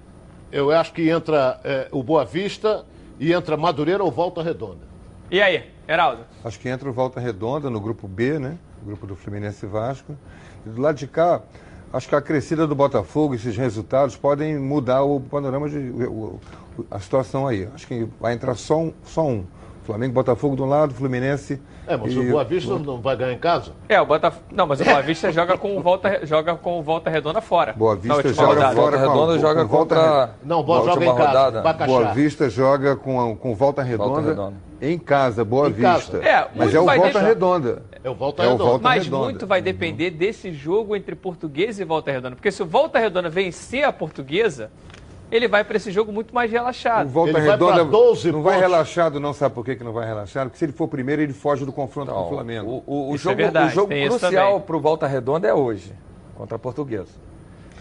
Eu acho que entra é, o Boa Vista e entra Madureira ou Volta Redonda. E aí, Heraldo? Acho que entra o Volta Redonda no grupo B, né? O grupo do Fluminense e Vasco. E do lado de cá, acho que a crescida do Botafogo, esses resultados, podem mudar o panorama de o- o- a situação aí. Acho que vai entrar só um. Só um. Flamengo, Botafogo de um lado, Fluminense. É, mas e- o Boa Vista não vai ganhar em casa? É, o Botafogo. Não, mas o Boa Vista joga com o Volta, joga com o Volta Redonda fora. Boa Na Vista última joga rodada. fora. Volta Redonda com- joga com Volta contra. Não, Boa joga em casa. Bacaxá. Boa Vista joga com, com Volta Redonda, Redonda. em casa, Boa Em casa. Vista. É, Mas muito é o Volta deixar- Redonda. É o Volta É o Redonda. Volta Mas Redonda. muito vai depender desse jogo entre Portuguesa e Volta Redonda. Porque se o Volta Redonda vencer a Portuguesa, ele vai para esse jogo muito mais O relaxado. Volta Ele vai Redonda pra 12 não vai pontos. relaxado, não sabe por que, que não vai relaxado? Porque se ele for primeiro, ele foge do confronto com o Flamengo. O, o- o é jogo, verdade, o jogo crucial para o Volta Redonda é hoje, contra a Portuguesa.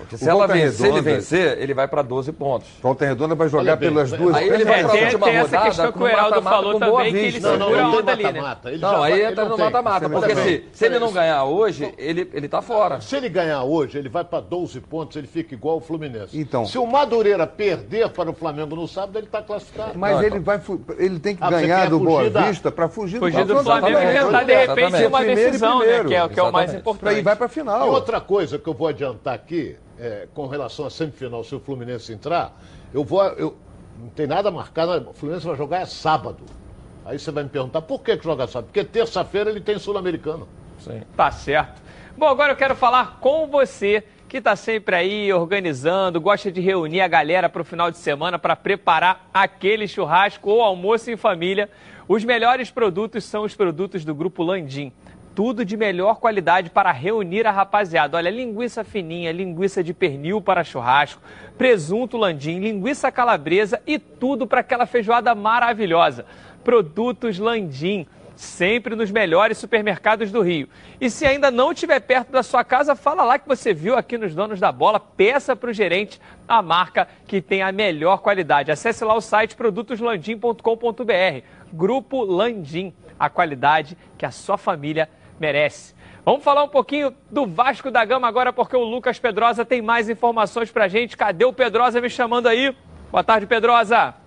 Porque se ela vencer, se ele vencer, ele vai para 12 pontos. Volta Redonda vai jogar bem, pelas duas. Aí ele vai É, pra tem, última tem essa rodada questão que o Heraldo falou também, que ele Vista. Não, não, segura a onda ali, né? mata-mata. Ele Não, aí vai- entra ele no mata-mata. Porque se, se ele não ganhar hoje, ele, ele tá fora. Se ele ganhar hoje, ele vai para 12 pontos, ele fica igual o Fluminense. Então. Se o Madureira perder para o Flamengo no sábado, ele está classificado. Mas Não, ele, vai, fu- ele tem que Ah, ganhar do Boa da- Vista para fugir, Fugir do. Flamengo e tentar, de repente, uma Primeiro e decisão, né? Que é, que é o mais importante. E vai para a E final. outra coisa que eu vou adiantar aqui, é, com relação à semifinal, se o Fluminense entrar, eu vou. Eu, não tem nada marcado, o Fluminense vai jogar é sábado. Aí você vai me perguntar por que, que joga sábado? Porque terça-feira ele tem Sul-Americano. Sim. Tá certo. Bom, agora eu quero falar com você que está sempre aí organizando, gosta de reunir a galera para o final de semana para preparar aquele churrasco ou almoço em família. Os melhores produtos são os produtos do Grupo Landim. Tudo de melhor qualidade para reunir a rapaziada. Olha, linguiça fininha, linguiça de pernil para churrasco, presunto landim, linguiça calabresa e tudo para aquela feijoada maravilhosa. Produtos Landim sempre nos melhores supermercados do Rio. E se ainda não estiver perto da sua casa, fala lá que você viu aqui nos Donos da Bola, peça para o gerente a marca que tem a melhor qualidade. Acesse lá o site produtoslandim.com.br. Grupo Landim, a qualidade que a sua família merece. Vamos falar um pouquinho do Vasco da Gama agora, porque o Lucas Pedrosa tem mais informações pra gente. Cadê o Pedrosa me chamando aí? Boa tarde, Pedrosa.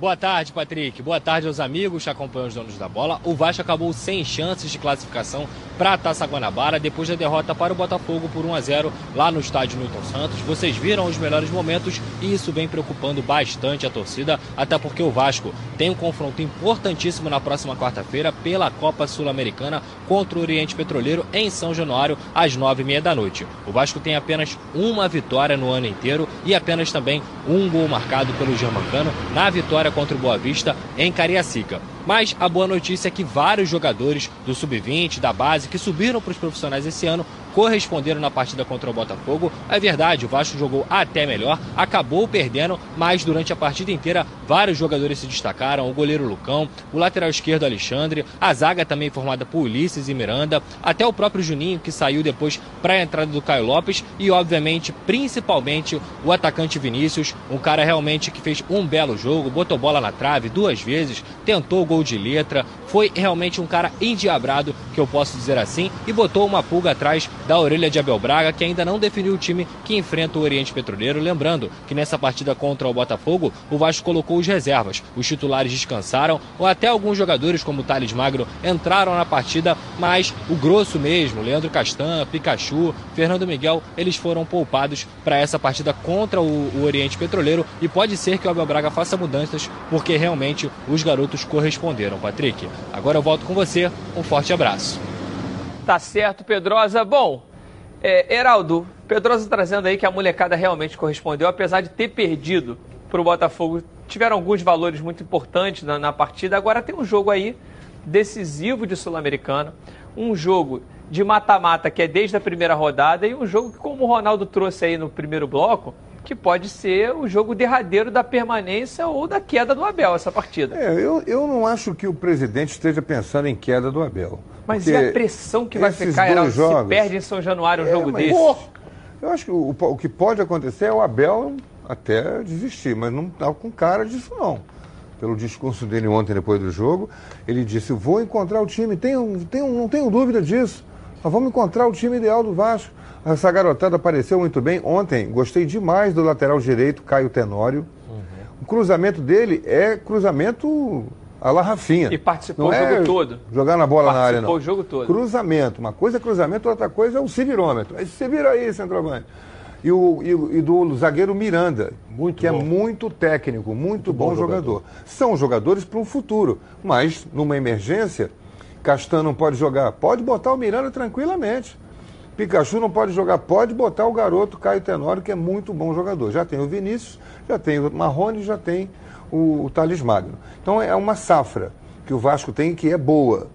Boa tarde, Patrick. Boa tarde aos amigos que acompanham os donos da bola. O Vasco acabou sem chances de classificação para a Taça Guanabara depois da derrota para o Botafogo por 1 a 0 lá no estádio Newton Santos. Vocês viram os melhores momentos e isso vem preocupando bastante a torcida, até porque o Vasco tem um confronto importantíssimo na próxima quarta-feira pela Copa Sul-Americana contra o Oriente Petroleiro em São Januário às nove e meia da noite. O Vasco tem apenas uma vitória no ano inteiro e apenas também um gol marcado pelo Germancano na vitória contra o Boa Vista em Cariacica. Mas a boa notícia é que vários jogadores do sub-20, da base, que subiram para os profissionais esse ano, corresponderam na partida contra o Botafogo. É verdade, o Vasco jogou até melhor, acabou perdendo, mas durante a partida inteira vários jogadores se destacaram. O goleiro Lucão, o lateral esquerdo Alexandre, a zaga também formada por Ulisses e Miranda, até o próprio Juninho que saiu depois para a entrada do Caio Lopes e, obviamente, principalmente o atacante Vinícius, um cara realmente que fez um belo jogo, botou bola na trave duas vezes, tentou gol de letra, foi realmente um cara endiabrado, que eu posso dizer assim, e botou uma pulga atrás da orelha de Abel Braga, que ainda não definiu o time que enfrenta o Oriente Petroleiro. Lembrando que nessa partida contra o Botafogo, o Vasco colocou os reservas. Os titulares descansaram, ou até alguns jogadores, como o Thales Magro, entraram na partida, mas o grosso mesmo, Leandro Castan, Pikachu, Fernando Miguel, eles foram poupados para essa partida contra o, o Oriente Petroleiro e pode ser que o Abel Braga faça mudanças, porque realmente os garotos corresponderam, Patrick. Agora eu volto com você, um forte abraço. Tá certo, Pedrosa. Bom, é, Heraldo, Pedrosa trazendo aí que a molecada realmente correspondeu, apesar de ter perdido para o Botafogo. Tiveram alguns valores muito importantes na, na partida. Agora tem um jogo aí decisivo de Sul-Americana, um jogo de mata-mata que é desde a primeira rodada e um jogo que, como o Ronaldo trouxe aí no primeiro bloco, que pode ser o jogo derradeiro da permanência ou da queda do Abel, essa partida. É, eu, eu não acho que o presidente esteja pensando em queda do Abel. Mas e a pressão que vai ficar, Heraldo, se jogos- perde em São Januário um É, jogo mas- desse? Pô, Eu acho que o, o que pode acontecer é o Abel até desistir, mas não está com cara disso não. Pelo discurso dele ontem depois do jogo, ele disse, vou encontrar o time, tenho, tenho, não tenho dúvida disso. Nós vamos encontrar o time ideal do Vasco. Essa garotada apareceu muito bem. Ontem, gostei demais do lateral direito, Caio Tenório. O cruzamento dele é cruzamento a la Rafinha. E participou Não o é jogo todo. Jogar na bola na área, não. Participou o jogo todo. Cruzamento. Uma coisa é cruzamento, outra coisa é o civirômetro. Aí você vira aí, centroavante. E, o, e, o- e do zagueiro Miranda, que é muito técnico, muito, bom, bom jogador. São jogadores para um futuro. Mas, numa emergência, Castan não pode jogar. Pode botar o Miranda tranquilamente. Pikachu não pode jogar. Pode botar o garoto Caio Tenório, que é muito bom jogador. Já tem o Vinícius, já tem o Marrone, já tem o, o Thales Magno. Então é uma safra que o Vasco tem que é boa.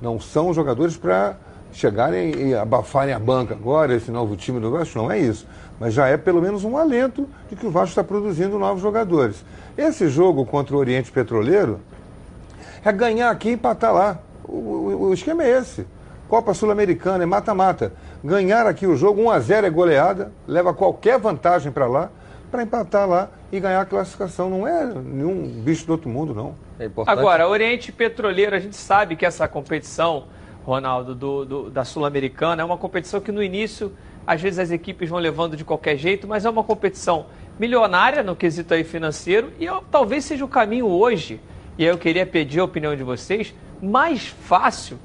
Não são jogadores para chegarem e abafarem a banca agora, esse novo time do Vasco, não é isso. Mas já é pelo menos um alento de que o Vasco está produzindo novos jogadores. Esse jogo contra o Oriente Petroleiro é ganhar aqui e empatar lá. O, o- o esquema é esse. Copa Sul-Americana, é mata-mata. Ganhar aqui o jogo, 1 a 0 é goleada, leva qualquer vantagem para lá, para empatar lá e ganhar a classificação. Não é nenhum bicho do outro mundo, não. É importante. Agora, Oriente Petroleiro, a gente sabe que essa competição, Ronaldo, do, do- da Sul-Americana, é uma competição que no início, às vezes as equipes vão levando de qualquer jeito, mas é uma competição milionária no quesito aí financeiro e ó, talvez seja o caminho hoje, e aí eu queria pedir a opinião de vocês, mais fácil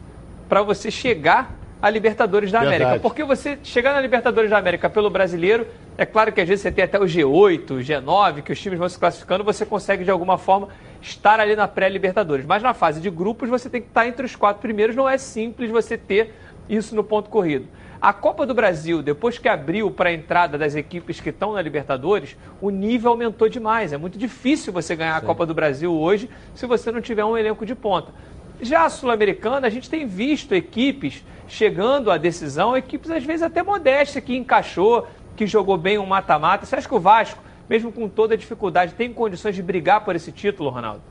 para você chegar à Libertadores da Verdade. América. Porque você chegar na Libertadores da América pelo brasileiro, é claro que às vezes você tem até o G8, o G9, que os times vão se classificando, você consegue de alguma forma estar ali na pré-Libertadores. Mas na fase de grupos você tem que estar entre os quatro primeiros, não é simples você ter isso no ponto corrido. A Copa do Brasil, depois que abriu para a entrada das equipes que estão na Libertadores, o nível aumentou demais. É muito difícil você ganhar a Copa do Brasil hoje se você não tiver um elenco de ponta. Já a Sul-Americana, a gente tem visto equipes chegando à decisão, equipes às vezes até modestas, que encaixou, que jogou bem um mata-mata. Você acha que o Vasco, mesmo com toda a dificuldade, tem condições de brigar por esse título, Ronaldo?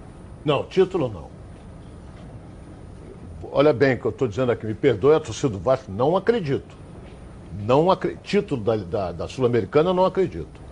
Não, título não. Olha bem o que eu estou dizendo aqui, me perdoe a torcida do Vasco, não acredito. Não acre... Título da, da, da Sul-Americana, não acredito.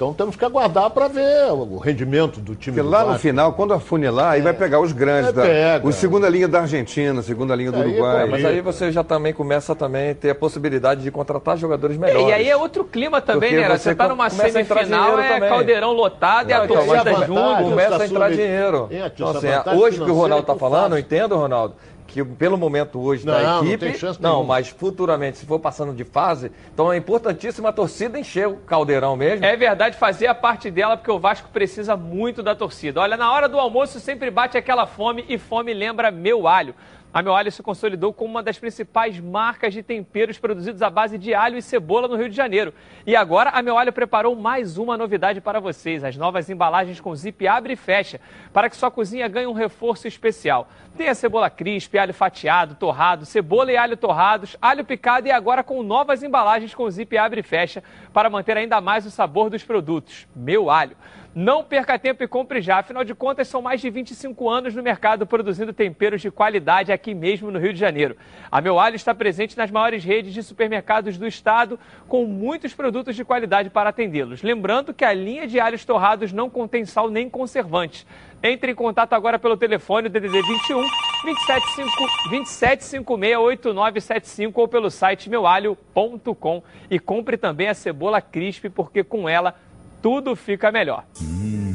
Então temos que aguardar para ver o rendimento do time Porque do lá no Vasco. final, quando afunilar, aí vai pegar os grandes, É, da, pega. os segunda linha da Argentina, segunda linha do Aí, Uruguai. pô, Mas aí você já também começa também a ter a possibilidade de contratar jogadores melhores. E aí é outro clima também, Porque né? você Você tá numa a semifinal, é também. caldeirão lotado e a Não, então, torcida a junto. começa a entrar dinheiro. A Então, assim, hoje que o Ronaldo financeira está falando, eu entendo, Ronaldo, que pelo momento hoje Não, da não equipe. tem chance não, nenhuma. mas futuramente, se for passando de fase, então é importantíssimo a torcida encher o caldeirão mesmo. É verdade, fazer a parte dela, porque o Vasco precisa muito da torcida. Olha, na hora do almoço sempre bate aquela fome e fome lembra meu alho. A Meu Alho se consolidou como uma das principais marcas de temperos produzidos à base de alho e cebola no Rio de Janeiro. E agora a Meu Alho preparou mais uma novidade para vocês: as novas embalagens com zip abre e fecha, para que sua cozinha ganhe um reforço especial. Tem a cebola crisp, alho fatiado, torrado, cebola e alho torrados, alho picado e agora com novas embalagens com zip abre e fecha, para manter ainda mais o sabor dos produtos. Meu Alho. Não perca tempo e compre já, afinal de contas são mais de 25 anos no mercado produzindo temperos de qualidade aqui mesmo no Rio de Janeiro. A Meu Alho está presente nas maiores redes de supermercados do estado, com muitos produtos de qualidade para atendê-los. Lembrando que a linha de alhos torrados não contém sal nem conservantes. Entre em contato agora pelo telefone DDD 21 275 27568975 ou pelo site meualho.com e compre também a cebola crisp porque com ela tudo fica melhor.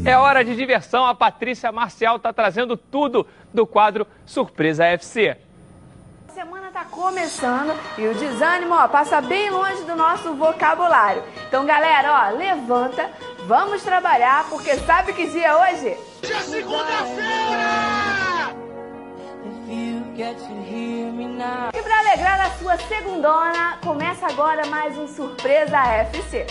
É hora de diversão, a Patrícia Marcial está trazendo tudo do quadro Surpresa FC. A semana tá começando e o desânimo ó, passa bem longe do nosso vocabulário. Então, galera, ó, levanta, vamos trabalhar, porque sabe que dia é hoje? E pra alegrar a sua segundona, começa agora mais um Surpresa FC.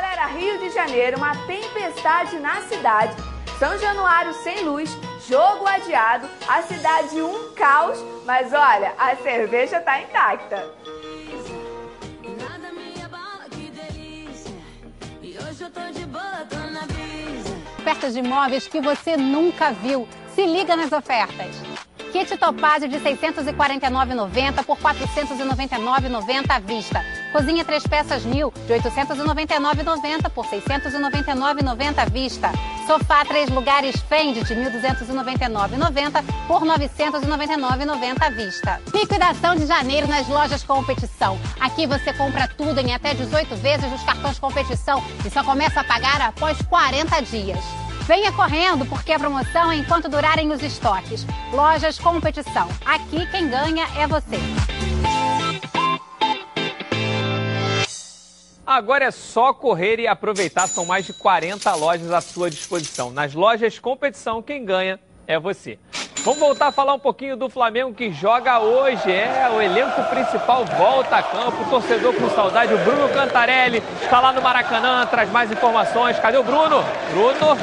Galera, Rio de Janeiro, uma tempestade na cidade. São Januário sem luz, jogo adiado, a cidade um caos, mas olha, a cerveja tá intacta. Ofertas de imóveis que você nunca viu. Se liga nas ofertas. Kit Topázio de R$ 649,90 por R$ 499,90 à vista. Cozinha três peças New de R$ 899,90 por R$ 699,90 à vista. Sofá três lugares Fendi de R$ 1.299,90 por R$ 999,90 à vista. Liquidação de janeiro nas lojas competição. Aqui você compra tudo em até 18 vezes nos cartões competição e só começa a pagar após 40 dias. Venha correndo, porque a promoção é enquanto durarem os estoques. Lojas Competição. Aqui quem ganha é você. Agora é só correr e aproveitar, são mais de 40 lojas à sua disposição. Nas lojas competição, quem ganha é você. Vamos voltar a falar um pouquinho do Flamengo que joga hoje. É, o elenco principal volta a campo. Torcedor com saudade, o Bruno Cantarelli está lá no Maracanã, traz mais informações. Cadê o Bruno? Bruno,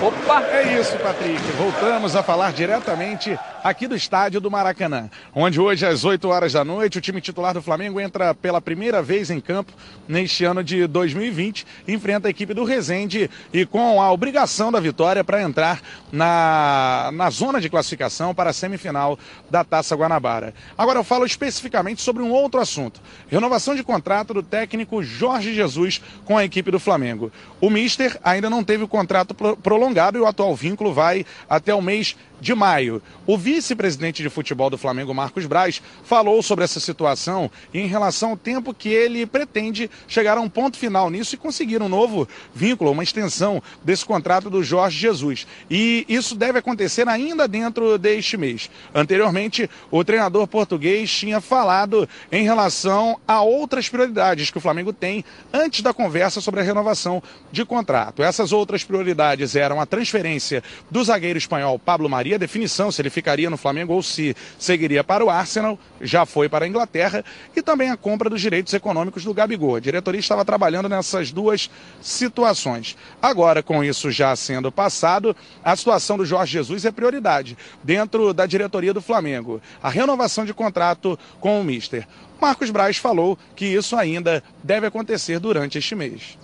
opa! É isso, Patrick. Voltamos a falar diretamente aqui do estádio do Maracanã, onde hoje às 8 horas da noite o time titular do Flamengo entra pela primeira vez em campo neste ano de 2020, enfrenta a equipe do Resende e com a obrigação da vitória para entrar na, na zona de classificação para a semifinal da Taça Guanabara. Agora eu falo especificamente sobre um outro assunto: renovação de contrato do técnico Jorge Jesus com a equipe do Flamengo. O Mister ainda não teve o contrato pro- prolongado e o atual vínculo vai até o mês de maio. O vice-presidente de futebol do Flamengo, Marcos Braz, falou sobre essa situação e em relação ao tempo que ele pretende chegar a um ponto final nisso e conseguir um novo vínculo, uma extensão desse contrato do Jorge Jesus. E isso deve acontecer ainda dentro deste mês. Anteriormente, o treinador português tinha falado em relação a outras prioridades que o Flamengo tem antes da conversa sobre a renovação de contrato. Essas outras prioridades eram a transferência do zagueiro espanhol Pablo Maria, definição se ele ficaria no Flamengo ou se seguiria para o Arsenal, já foi para a Inglaterra, e também a compra dos direitos econômicos do Gabigol. A diretoria estava trabalhando nessas duas situações. Agora, com isso já sendo passado, a situação do Jorge Jesus é prioridade dentro da diretoria do Flamengo. A renovação de contrato com o Mister. Marcos Braz falou que isso ainda deve acontecer durante este mês.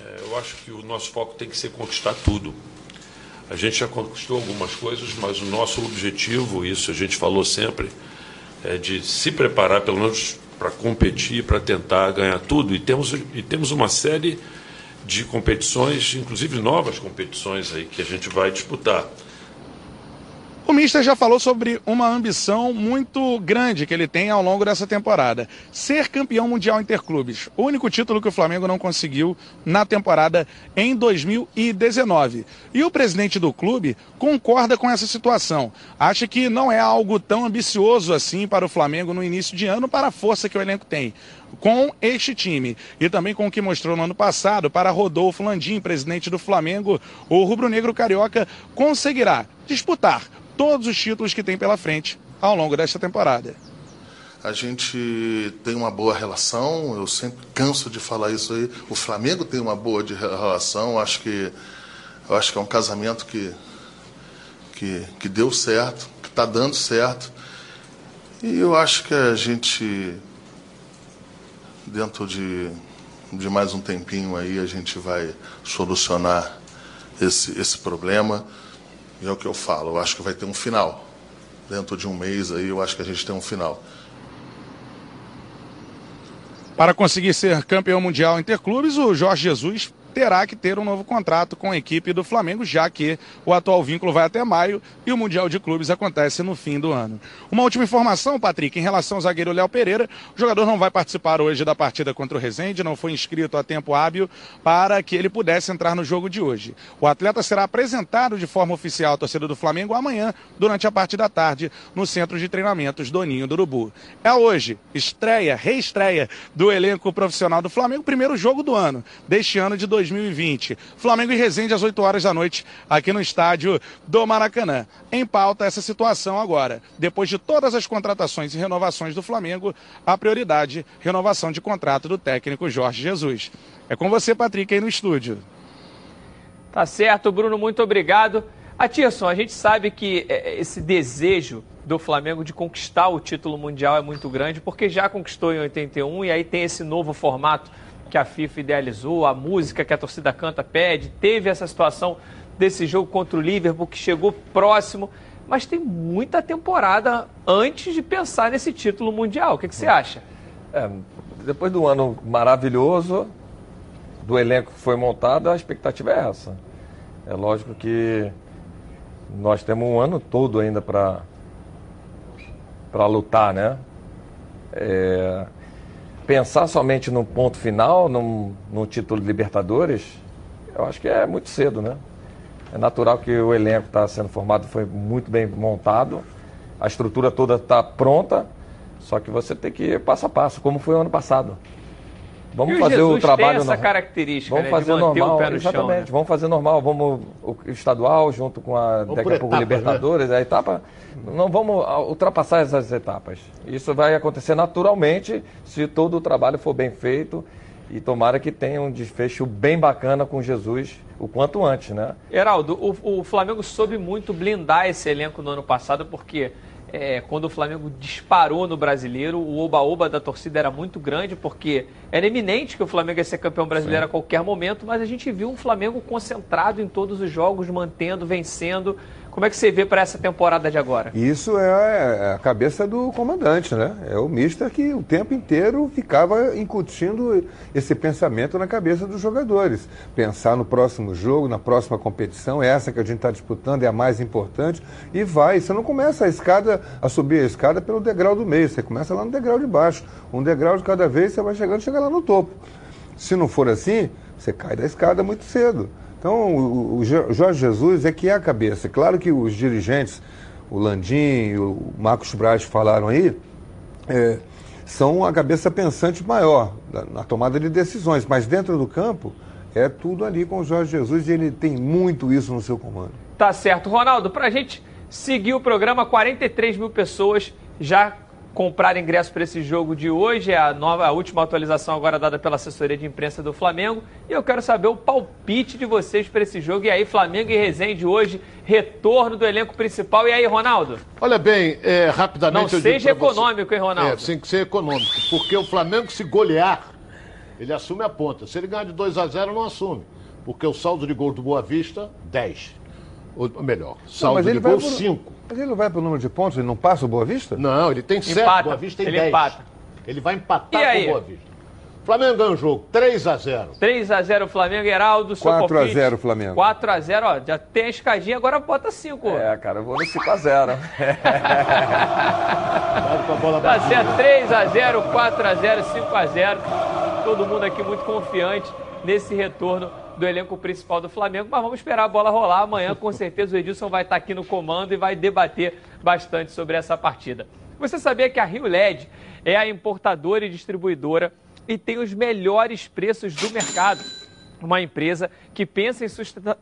É, Eu acho que o nosso foco tem que ser conquistar tudo. A gente já conquistou algumas coisas, mas o nosso objetivo, isso a gente falou sempre, é de se preparar pelo menos para competir, para tentar ganhar tudo. E temos, e temos uma série de competições, inclusive novas competições aí que a gente vai disputar. O Mister já falou sobre uma ambição muito grande que ele tem ao longo dessa temporada: ser campeão mundial interclubes. O único título que o Flamengo não conseguiu na temporada em 2019. E o presidente do clube concorda com essa situação. Acha que não é algo tão ambicioso assim para o Flamengo no início de ano, para a força que o elenco tem. Com este time e também com o que mostrou no ano passado para Rodolfo Landim, presidente do Flamengo, o rubro-negro carioca conseguirá disputar todos os títulos que tem pela frente ao longo desta temporada. A gente tem uma boa relação, eu sempre canso de falar isso aí. O Flamengo tem uma boa relação, acho que eu acho que é um casamento que que, que deu certo, que está dando certo. E eu acho que a gente dentro de, de mais um tempinho aí a gente vai solucionar esse, esse problema. E é o que eu falo, eu acho que vai ter um final. Dentro de um mês aí eu acho que a gente tem um final. Para conseguir ser campeão mundial interclubes, o Jorge Jesus terá que ter um novo contrato com a equipe do Flamengo, já que o atual vínculo vai até maio e o Mundial de Clubes acontece no fim do ano. Uma última informação, Patrick, em relação ao zagueiro Léo Pereira, o jogador não vai participar hoje da partida contra o Resende, não foi inscrito a tempo hábil para que ele pudesse entrar no jogo de hoje. O atleta será apresentado de forma oficial à torcida do Flamengo amanhã, durante a parte da tarde, no Centro de Treinamentos Doninho do Urubu. É hoje, estreia, reestreia do elenco profissional do Flamengo, primeiro jogo do ano, deste ano de 2020. Flamengo e Resende às 8 horas da noite, aqui no estádio do Maracanã. Em pauta essa situação agora. Depois de todas as contratações e renovações do Flamengo, a prioridade, renovação de contrato do técnico Jorge Jesus. É com você, Patrick, aí no estúdio. Tá certo, Bruno, muito obrigado. Atirson, a gente sabe que é, esse desejo do Flamengo de conquistar o título mundial é muito grande, porque já conquistou em 81 e aí tem esse novo formato que a FIFA idealizou, a música que a torcida canta pede, teve essa situação desse jogo contra o Liverpool que chegou próximo, mas tem muita temporada antes de pensar nesse título mundial. O que, que você acha? É, depois do ano maravilhoso, do elenco que foi montado, a expectativa é essa. É lógico que nós temos um ano todo ainda para para lutar, né? É, pensar somente no ponto final, num, título de Libertadores, eu acho que é muito cedo, né? É natural que o elenco está sendo formado, foi muito bem montado, a estrutura toda está pronta, só que você tem que ir passo a passo, como foi o ano passado. Vamos E o fazer Jesus o trabalho tem essa no- característica Vamos né, fazer normal, o pé no exatamente. chão. né? Vamos fazer normal, vamos o estadual junto com a Vamos daqui a pouco etapas, Libertadores, a etapa. Não vamos ultrapassar essas etapas. Isso vai acontecer naturalmente se todo o trabalho for bem feito E tomara que tenha um desfecho bem bacana com Jesus o quanto antes, né? Heraldo, o, o Flamengo soube muito blindar esse elenco no ano passado, porque é, quando o Flamengo disparou no brasileiro, o oba-oba da torcida era muito grande, porque era eminente que o Flamengo ia ser campeão brasileiro Sim. a qualquer momento, mas a gente viu um Flamengo concentrado em todos os jogos, mantendo, vencendo. Como é que você vê para essa temporada de agora? Isso é a cabeça do comandante, né? É o mister que o tempo inteiro ficava incutindo esse pensamento na cabeça dos jogadores. Pensar no próximo jogo, na próxima competição, essa que a gente está disputando é a mais importante e vai. Você não começa a escada, a subir a escada pelo degrau do meio, você começa lá no degrau de baixo. Um degrau de cada vez, você vai chegando, chega lá no topo. Se não for assim, você cai da escada muito cedo. Então, o, Jorge Jesus é que é a cabeça. Claro que os dirigentes, o Landim, o Marcos Braz falaram aí, é, são a cabeça pensante maior na, tomada de decisões, mas dentro do campo é tudo ali com o Jorge Jesus e ele tem muito isso no seu comando. Tá certo. Ronaldo, para a gente seguir o programa, 43 mil pessoas já comprar ingresso para esse jogo de hoje. É a, nova, a última atualização agora dada pela assessoria de imprensa do Flamengo. E eu quero saber o palpite de vocês para esse jogo. E aí, Flamengo e Resende hoje, retorno do elenco principal. E aí, Ronaldo? Olha bem, é, rapidamente. Não seja econômico, você... hein, Ronaldo? É, tem que ser econômico. Porque o Flamengo, se golear, ele assume a ponta. Se ele ganhar de 2 a 0 não assume. Porque o saldo de gol do Boa Vista, 10. Ou melhor, saldo não, de gol, 5. Mas ele não vai para o número de pontos, ele não passa o Boa Vista? Não, ele tem 7, Boa Vista tem ele 10. Empata. Ele vai empatar com o Boa Vista. Flamengo ganha o jogo, 3 x 0 3 x 0 Flamengo, Heraldo, 4 x 0 Flamengo. 4 x 0 ó, já tem a escadinha, agora bota 5. É, cara, eu vou no 5 x 0 tá certo, 3 x 0 4 x 0 5 x 0 Todo mundo aqui muito confiante nesse retorno do elenco principal do Flamengo, mas vamos esperar a bola rolar. Amanhã, com certeza, o Edilson vai estar aqui no comando e vai debater bastante sobre essa partida. Você sabia que a Rio LED é a importadora e distribuidora e tem os melhores preços do mercado? Uma empresa que pensa em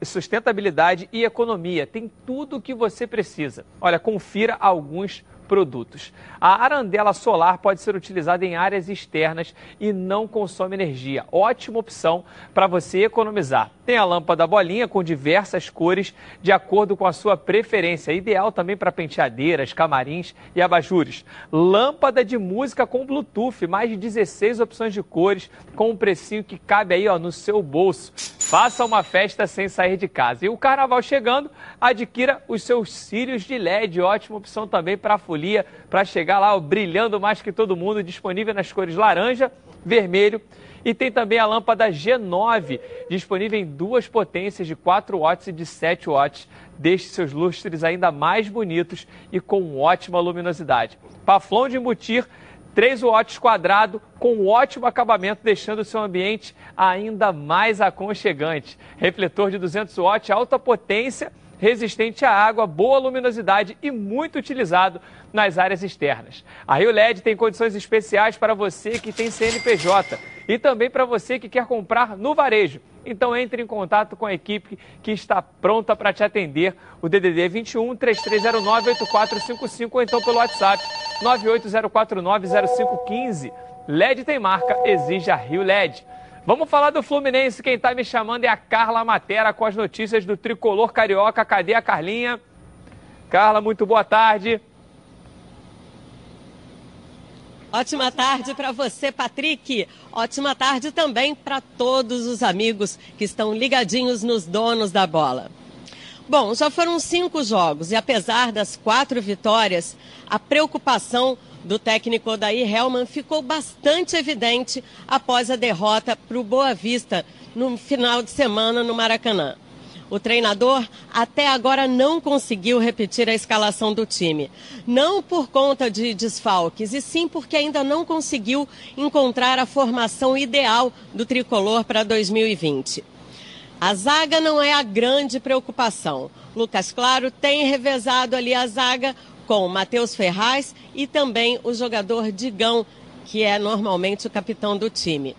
sustentabilidade e economia. Tem tudo o que você precisa. Olha, confira alguns produtos. A arandela solar pode ser utilizada em áreas externas e não consome energia. Ótima opção para você economizar. Tem a lâmpada bolinha com diversas cores de acordo com a sua preferência. Ideal também para penteadeiras, camarins e abajures. Lâmpada de música com Bluetooth, mais de 16 opções de cores com um precinho que cabe aí ó, no seu bolso. Faça uma festa sem sair de casa. E o carnaval chegando, adquira os seus cílios de LED. Ótima opção também para a folia, para chegar lá ó, brilhando mais que todo mundo. Disponível nas cores laranja, vermelho e tem também a lâmpada G9, disponível em duas potências de 4 watts e de 7 watts. Deixe seus lustres ainda mais bonitos e com ótima luminosidade. Paflon de embutir 3 watts quadrado com ótimo acabamento, deixando o seu ambiente ainda mais aconchegante. Refletor de 200 watts, alta potência, resistente à água, boa luminosidade e muito utilizado nas áreas externas. A Rio LED tem condições especiais para você que tem CNPJ e também para você que quer comprar no varejo. Então entre em contato com a equipe que está pronta para te atender. O DDD 21 3309 8455 ou então pelo WhatsApp 980490515. LED tem marca, exige a Rio LED. Vamos falar do Fluminense. Quem está me chamando é a Carla Matera com as notícias do tricolor carioca. Cadê a Carlinha? Carla, muito boa tarde. Ótima tarde para você, Patrick. Ótima tarde também para todos os amigos que estão ligadinhos nos donos da bola. Bom, já foram cinco jogos e apesar das quatro vitórias, a preocupação do técnico Odair Helman ficou bastante evidente após a derrota para o Boa Vista no final de semana no Maracanã. O treinador até agora não conseguiu repetir a escalação do time. Não por conta de desfalques, e sim porque ainda não conseguiu encontrar a formação ideal do tricolor para 2020. A zaga não é a grande preocupação. Lucas Claro tem revezado ali a zaga com Matheus Ferraz e também o jogador Digão, que é normalmente o capitão do time.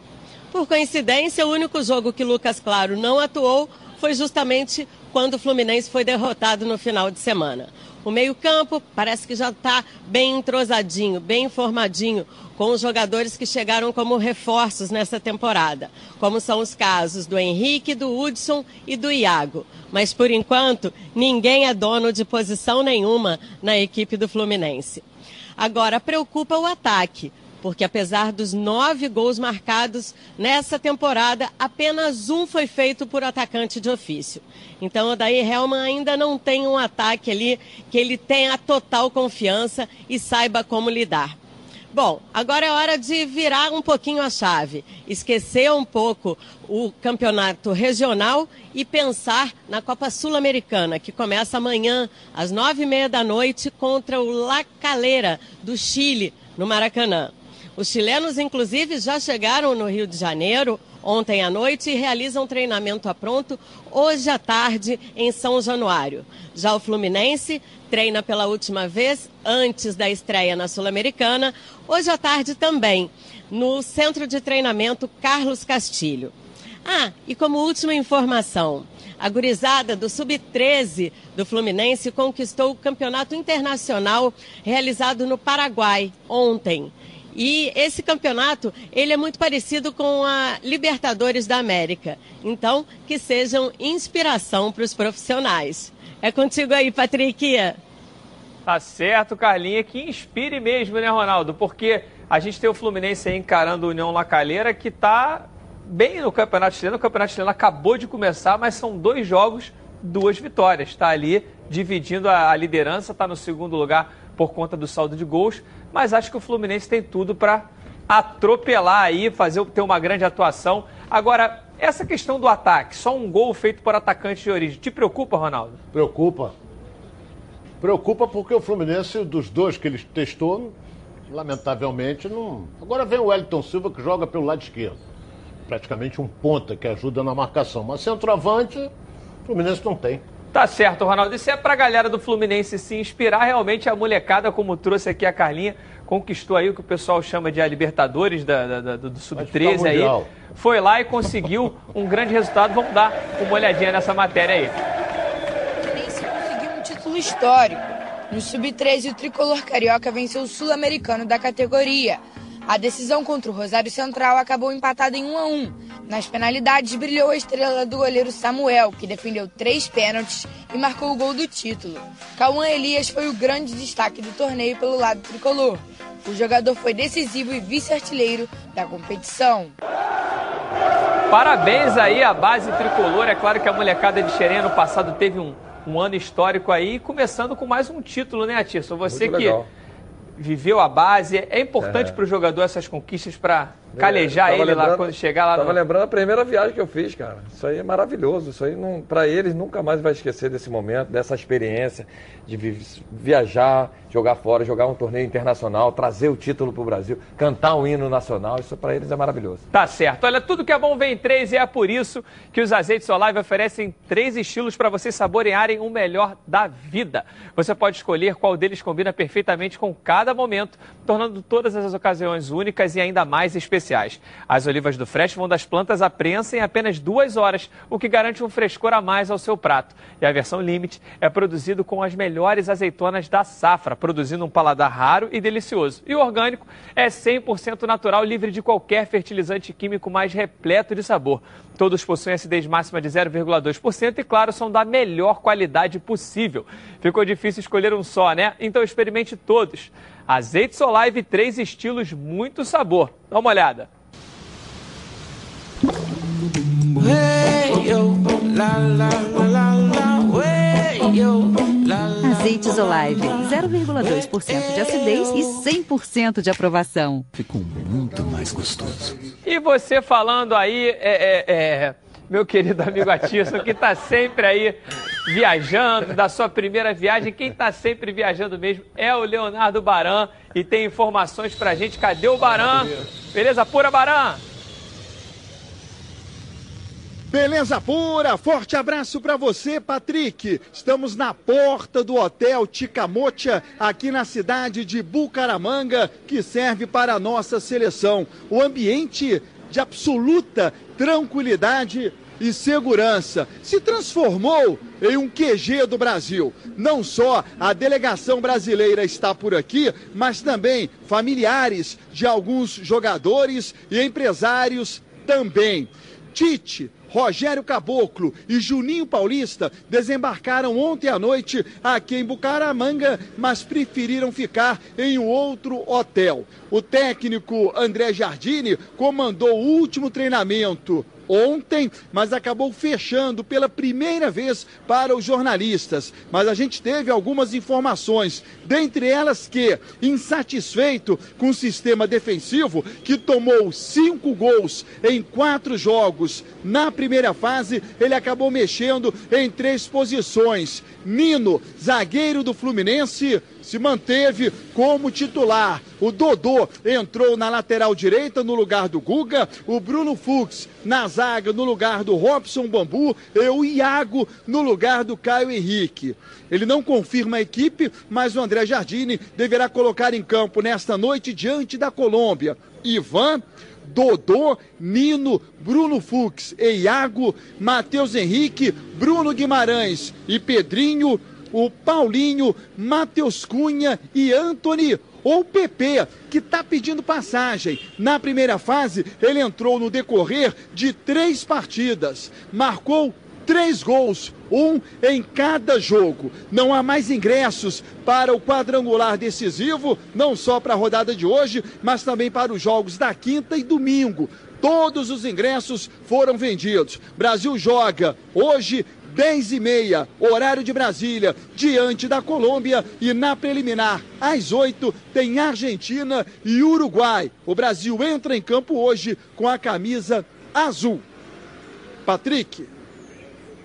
Por coincidência, o único jogo que Lucas Claro não atuou foi justamente quando o Fluminense foi derrotado no final de semana. O meio-campo parece que já está bem entrosadinho, bem informadinho com os jogadores que chegaram como reforços nessa temporada, como são os casos do Henrique, do Hudson e do Iago. Mas por enquanto, ninguém é dono de posição nenhuma na equipe do Fluminense. Agora, preocupa o ataque porque apesar dos nove gols marcados nessa temporada, apenas um foi feito por atacante de ofício. Então o Daí Helman ainda não tem um ataque ali que ele tenha total confiança e saiba como lidar. Bom, agora é hora de virar um pouquinho a chave, esquecer um pouco o campeonato regional e pensar na Copa Sul-Americana, que começa amanhã às nove e meia da noite contra o La Calera, do Chile, no Maracanã. Os chilenos, inclusive, já chegaram no Rio de Janeiro ontem à noite e realizam treinamento a pronto hoje à tarde em São Januário. Já o Fluminense treina pela última vez antes da estreia na Sul-Americana, hoje à tarde também, no Centro de Treinamento Carlos Castilho. Ah, e como última informação, a gurizada do Sub-13 do Fluminense conquistou o campeonato internacional realizado no Paraguai ontem. E esse campeonato, ele é muito parecido com a Libertadores da América. Então, que sejam inspiração para os profissionais. É contigo aí, Patrick. Tá certo, Carlinha, que inspire mesmo, né, Ronaldo? Porque a gente tem o Fluminense aí encarando o União Lacalheira, que está bem no Campeonato Chileno. O Campeonato Chileno acabou de começar, mas são dois jogos, duas vitórias. Está ali dividindo a liderança, está no segundo lugar por conta do saldo de gols mas acho que o Fluminense tem tudo para atropelar aí, fazer ter uma grande atuação. Agora, essa questão do ataque, só um gol feito por atacante de origem, te preocupa, Ronaldo? Preocupa. Preocupa porque o Fluminense, dos dois que ele testou, lamentavelmente não. Agora vem o Wellington Silva que joga pelo lado esquerdo. Praticamente um ponta que ajuda na marcação. Mas centroavante, o Fluminense não tem. Tá certo, Ronaldo. Isso é pra galera do Fluminense se inspirar. Realmente a molecada, como trouxe aqui a Carlinha, conquistou aí o que o pessoal chama de a Libertadores da, da, do Sub-13 aí. Foi lá e conseguiu um grande resultado. Vamos dar uma olhadinha nessa matéria aí. O Fluminense conseguiu um título histórico. No Sub-13, o tricolor carioca venceu o sul-americano da categoria. A decisão contra o Rosário Central acabou empatada em 1 a 1. Nas penalidades, brilhou a estrela do goleiro Samuel, que defendeu três pênaltis e marcou o gol do título. Cauã Elias foi o grande destaque do torneio pelo lado tricolor. O jogador foi decisivo e vice-artilheiro da competição. Parabéns aí à base tricolor. É claro que a molecada de Xerém no passado teve um, um ano histórico aí, começando com mais um título, né, Atirson? Você Muito que legal viveu a base. É importante é. para o jogador essas conquistas para calejar ele lá quando chegar lá. Tava no... lembrando a primeira viagem que eu fiz, cara. Isso aí é maravilhoso. Isso aí para eles nunca mais vai esquecer desse momento, dessa experiência de viajar, jogar fora, jogar um torneio internacional, trazer o título para o Brasil, cantar um hino nacional. Isso para eles é maravilhoso. Tá certo. Olha, tudo que é bom vem em três e é por isso que os azeites Olive oferecem três estilos para vocês saborearem o melhor da vida. Você pode escolher qual deles combina perfeitamente com cada momento, tornando todas as ocasiões únicas e ainda mais especiais. As olivas do Fresh vão das plantas à prensa em apenas duas horas, o que garante um frescor a mais ao seu prato. E a versão Limite é produzido com as melhores azeitonas da safra, produzindo um paladar raro e delicioso. E o orgânico é 100% natural, livre de qualquer fertilizante químico mais repleto de sabor. Todos possuem acidez máxima de 0,2% e, claro, são da melhor qualidade possível. Ficou difícil escolher um só, né? Então experimente todos. Azeite Solive, três estilos, muito sabor. Dá uma olhada. Azeites Olive, 0,2% de acidez e 100% de aprovação. Ficou muito mais gostoso. E você falando aí, é, é, é, meu querido amigo Atisson, que está sempre aí viajando, da sua primeira viagem. Quem está sempre viajando mesmo é o Leonardo Baran e tem informações pra gente. Cadê o Baran? Beleza pura, Baran? Beleza pura, forte abraço para você, Patrick. Estamos na porta do Hotel Ticamocha, aqui na cidade de Bucaramanga, que serve para a nossa seleção. O ambiente de absoluta tranquilidade e segurança. Se transformou em um QG do Brasil. Não só a delegação brasileira está por aqui, mas também familiares de alguns jogadores e empresários também. Tite Rogério Caboclo e Juninho Paulista desembarcaram ontem à noite aqui em Bucaramanga, mas preferiram ficar em um outro hotel. O técnico André Jardini comandou o último treinamento ontem, mas acabou fechando pela primeira vez para os jornalistas. Mas a gente teve algumas informações, dentre elas que, insatisfeito com o sistema defensivo, que tomou cinco gols em quatro jogos na primeira fase, ele acabou mexendo em três posições. Nino, zagueiro do Fluminense, se manteve como titular. O Dodô entrou na lateral direita no lugar do Guga, o Bruno Fux na zaga no lugar do Robson Bambu e o Iago no lugar do Caio Henrique. Ele não confirma a equipe, mas o André Jardine deverá colocar em campo nesta noite diante da Colômbia. Ivan, Dodô, Nino, Bruno Fux Iago, Matheus Henrique, Bruno Guimarães e Pedrinho, o Paulinho, Matheus Cunha e Anthony ou PP, que está pedindo passagem. Na primeira fase, ele entrou no decorrer de três partidas, marcou três gols, um em cada jogo. Não há mais ingressos para o quadrangular decisivo, não só para a rodada de hoje, mas também para os jogos da quinta e domingo. Todos os ingressos foram vendidos. Brasil joga hoje 10 e meia, horário de Brasília, diante da Colômbia e na preliminar, às 8, tem Argentina e Uruguai. O Brasil entra em campo hoje com a camisa azul. Patrick.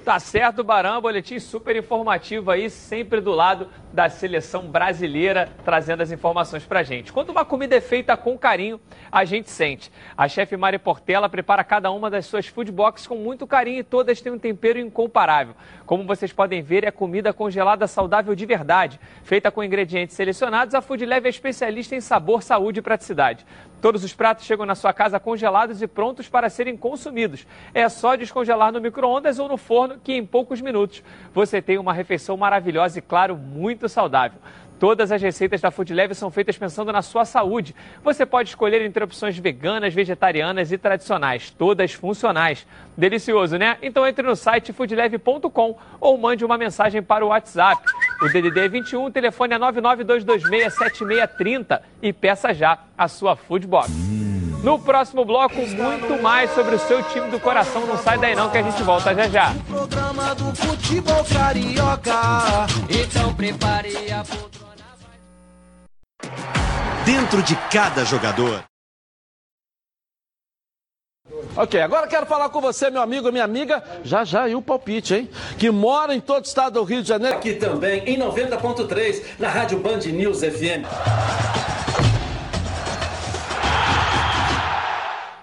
Tá certo, Barão, boletim super informativo aí, sempre do lado da seleção brasileira, trazendo as informações pra gente. Quando uma comida é feita com carinho, a gente sente. A chefe Mari Portela prepara cada uma das suas food boxes com muito carinho e todas têm um tempero incomparável. Como vocês podem ver, é comida congelada saudável de verdade. Feita com ingredientes selecionados, a Food Leve é especialista em sabor, saúde e praticidade. Todos os pratos chegam na sua casa congelados e prontos para serem consumidos. É só descongelar no micro-ondas ou no forno que em poucos minutos você tem uma refeição maravilhosa e, claro, muito saudável. Todas as receitas da Food Leve são feitas pensando na sua saúde. Você pode escolher entre opções veganas, vegetarianas e tradicionais, todas funcionais. Delicioso, né? Então entre no site foodleve.com ou mande uma mensagem para o WhatsApp. O DDD é 21, o telefone é 992267630 e peça já a sua Food Box. No próximo bloco, muito mais sobre o seu time do coração. Não sai daí não que a gente volta já já. Programa do futebol carioca. Então prepare a poltrona. Dentro de cada jogador. Ok, agora quero falar com você, meu amigo, minha amiga, já já e o palpite, hein? Que mora em todo o estado do Rio de Janeiro. Aqui também em 90.3 na Rádio Band News FM.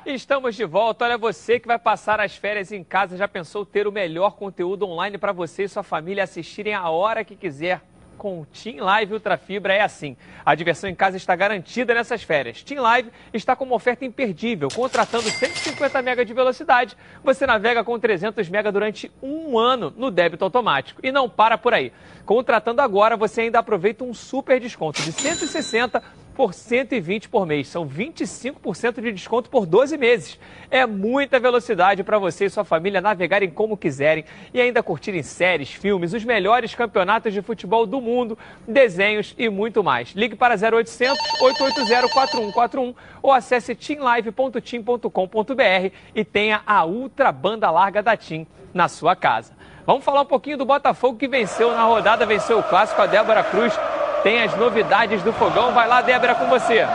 Estamos de volta. Olha, você que vai passar as férias em casa já pensou ter o melhor conteúdo online para você e sua família assistirem a hora que quiser. Com o Team Live Ultra Fibra é assim. A diversão em casa está garantida nessas férias. Team Live está com uma oferta imperdível. Contratando 150 MB de velocidade, você navega com 300 MB durante um ano no débito automático. E não para por aí. Contratando agora, você ainda aproveita um super desconto de 160 por 120 por mês. São 25% de desconto por 12 meses. É muita velocidade para você e sua família navegarem como quiserem e ainda curtirem séries, filmes, os melhores campeonatos de futebol do mundo, desenhos e muito mais. Ligue para 0800 880 4141 ou acesse teamlive.team.com.br e tenha a ultra banda larga da TIM na sua casa. Vamos falar um pouquinho do Botafogo que venceu na rodada, venceu o clássico, a Débora Cruz tem as novidades do fogão. Vai lá, Débora, com você.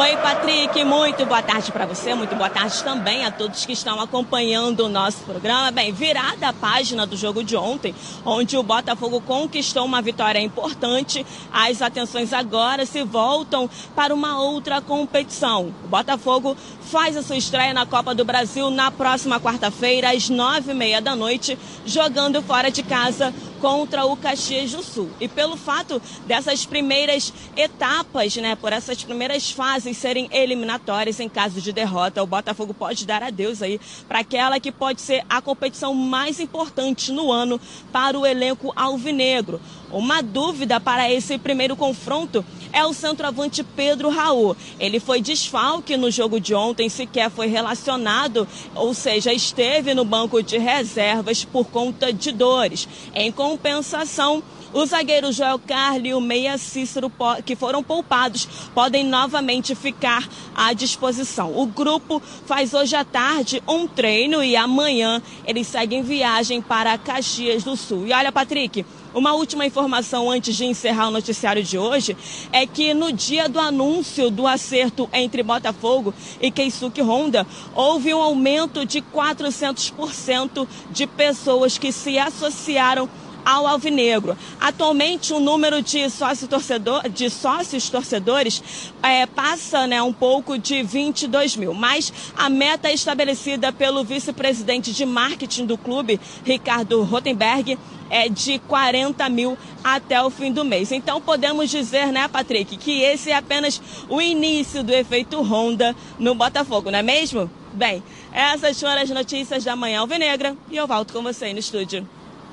Oi, Patrick, muito boa tarde para você, muito boa tarde também a todos que estão acompanhando o nosso programa. Bem, virada a página do jogo de ontem, onde o Botafogo conquistou uma vitória importante, as atenções agora se voltam para uma outra competição. O Botafogo faz a sua estreia na Copa do Brasil na próxima quarta-feira, às nove e meia da noite, jogando fora de casa contra o Caxias do Sul. E pelo fato dessas primeiras etapas, né, por essas primeiras fases serem eliminatórias em caso de derrota, o Botafogo pode dar adeus aí para aquela que pode ser a competição mais importante no ano para o elenco alvinegro. Uma dúvida para esse primeiro confronto é o centroavante Pedro Raul. Ele foi desfalque no jogo de ontem, sequer foi relacionado, ou seja, esteve no banco de reservas por conta de dores. Em compensação, o zagueiro Joel Carli e o meia Cícero, que foram poupados, podem novamente ficar à disposição. O grupo faz hoje à tarde um treino e amanhã eles seguem viagem para Caxias do Sul. E olha, Patrick, uma última informação antes de encerrar o noticiário de hoje é que no dia do anúncio do acerto entre Botafogo e Keisuke Honda, houve um aumento de 400% de pessoas que se associaram ao Alvinegro. Atualmente, o número de, sócio -torcedor, de sócios torcedores é, passa né, um pouco de 22 mil, mas a meta estabelecida pelo vice-presidente de marketing do clube, Ricardo Rotenberg, é de 40 mil até o fim do mês. Então podemos dizer, né, Patrick, que esse é apenas o início do efeito Honda no Botafogo, não é mesmo? Bem, essas foram as notícias da Manhã Alvinegra e eu volto com você aí no estúdio.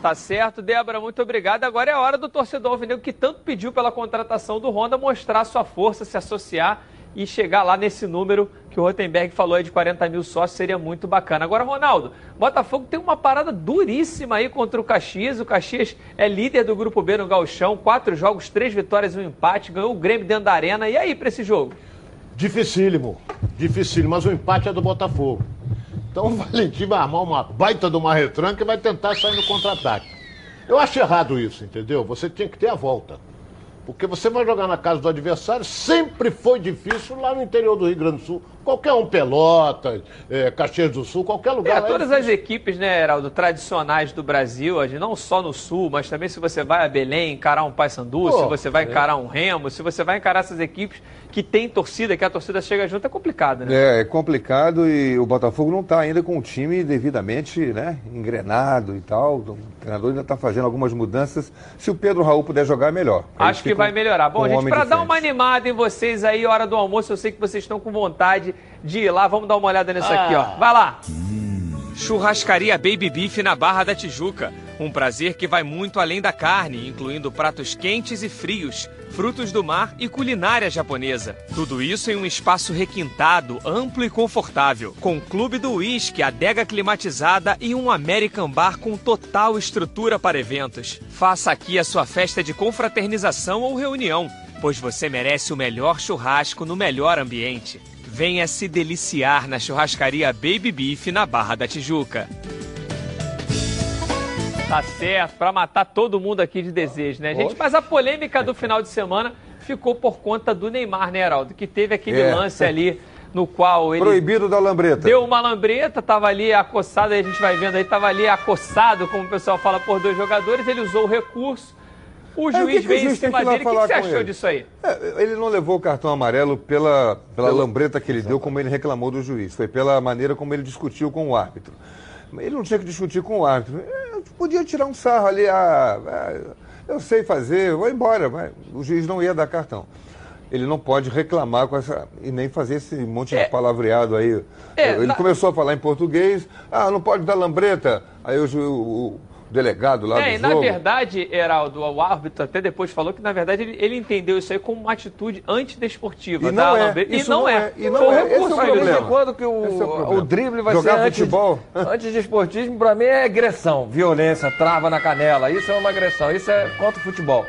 Tá certo, Débora, muito obrigado. Agora é a hora do torcedor alvinegro que tanto pediu pela contratação do Honda mostrar sua força, se associar e chegar lá nesse número que o Rotenberg falou aí de 40 mil sócios, seria muito bacana. Agora, Ronaldo, Botafogo tem uma parada duríssima aí contra o Caxias. O Caxias é líder do Grupo B no Galchão, quatro jogos, três vitórias e um empate, ganhou o Grêmio dentro da arena. E aí para esse jogo? Dificílimo, dificílimo, mas o empate é do Botafogo. Então o Valentim vai armar uma baita de uma retranca e vai tentar sair no contra-ataque. Eu acho errado isso, entendeu? Você tinha que ter a volta. Porque você vai jogar na casa do adversário, sempre foi difícil lá no interior do Rio Grande do Sul. Qualquer um, Pelotas, é, Caxias do Sul, qualquer lugar. É, todas as equipes, né, Heraldo, tradicionais do Brasil, não só no Sul, mas também se você vai a Belém encarar um Paysandu, se você vai encarar um Remo, se você vai encarar essas equipes que tem torcida, que a torcida chega junto, é complicado, né? É, é complicado e o Botafogo não está ainda com o time devidamente né, engrenado e tal. O treinador ainda está fazendo algumas mudanças. Se o Pedro Raul puder jogar, é melhor. Acho que vai melhorar. Bom, gente, para dar uma animada em vocês aí, hora do almoço, eu sei que vocês estão com vontade de ir lá. Vamos dar uma olhada nisso ah. aqui, ó. Vai lá. Churrascaria Baby Beef na Barra da Tijuca. Um prazer que vai muito além da carne, incluindo pratos quentes e frios, frutos do mar e culinária japonesa. Tudo isso em um espaço requintado, amplo e confortável, com clube do uísque, adega climatizada e um American Bar com total estrutura para eventos. Faça aqui a sua festa de confraternização ou reunião, pois você merece o melhor churrasco no melhor ambiente. Venha se deliciar na churrascaria Baby Beef na Barra da Tijuca. Tá certo, para matar todo mundo aqui de desejo, né, gente? Mas a polêmica do final de semana ficou por conta do Neymar, né, Heraldo? Que teve aquele é. lance ali no qual ele. Proibido da lambreta. Deu uma lambreta, tava ali acossado, aí a gente vai vendo aí, tava ali acossado, como o pessoal fala, por dois jogadores. Ele usou o recurso o juiz é, que veio em cima dele. O que, que você achou ele? disso aí? É, ele não levou o cartão amarelo pela, pela Pelo... lambreta que ele Exato. deu, como ele reclamou do juiz. Foi pela maneira como ele discutiu com o árbitro. Ele não tinha que discutir com o árbitro. Eu é, podia tirar um sarro ali. Ah, ah, eu sei fazer, vou embora. Mas o juiz não ia dar cartão ele não pode reclamar com essa e nem fazer esse monte é. de palavreado aí. É, ele na... começou a falar em português, ah, não pode dar lambreta. Aí o, o, delegado lá é, do jogo. na verdade, Heraldo, o árbitro até depois falou que, na verdade, ele, ele entendeu isso aí como uma atitude antidesportiva. E não é. Isso e não, não é. é. E não Foi é. Recurso, Esse é o problema. quando que o, é o, o drible vai Jogar ser futebol? Antidesportismo, para mim, é agressão, violência, trava na canela. Isso é uma agressão. Isso é contra o futebol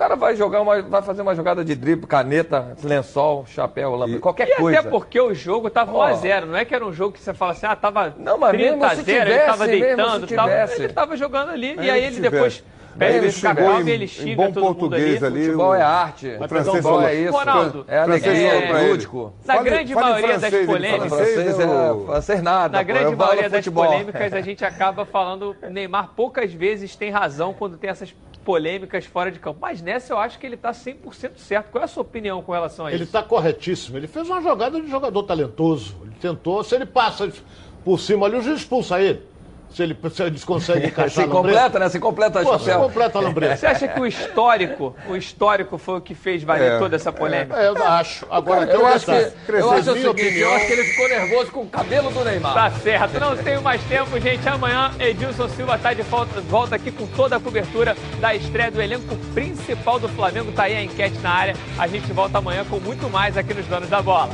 cara vai jogar uma, vai fazer uma jogada de drible, caneta, lençol, chapéu, lambre, qualquer e coisa. até porque o jogo tava 1x0, não é que era um jogo que você fala assim, ah, tava não, mas 30 a 0, ele tava deitando, tava, ele tava jogando ali, e aí ele depois Pede ele xingou em, ele xinga em bom português ali. ali. Futebol é arte. O francês falou, é isso. Ronaldo, é alegria, é lúdico. Na fale, grande fale maioria francês, das polêmicas... Francês, é, francês nada. Na grande maioria das polêmicas, a gente acaba falando... Neymar poucas vezes tem razão quando tem essas polêmicas fora de campo. Mas nessa eu acho que ele está 100% certo. Qual é a sua opinião com relação a isso? Ele está corretíssimo. Ele fez uma jogada de jogador talentoso. Ele tentou, se ele passa por cima ali, o juiz expulsa ele. Se, ele, se eles conseguem encaixar Se a lambreta. completa, né? Se completa a Pô, se completa a lambreta. Você acha que o histórico, o histórico foi o que fez valer É, toda essa polêmica? É, eu acho. Agora, eu um acho que, eu acho eu acho que ele ficou nervoso com o cabelo do Neymar. Tá certo, não tenho mais tempo, gente. Amanhã, Edilson Silva tá de volta, volta aqui com toda a cobertura da estreia do elenco principal do Flamengo. Tá aí a enquete na área. A gente volta amanhã com muito mais aqui nos Donos da Bola.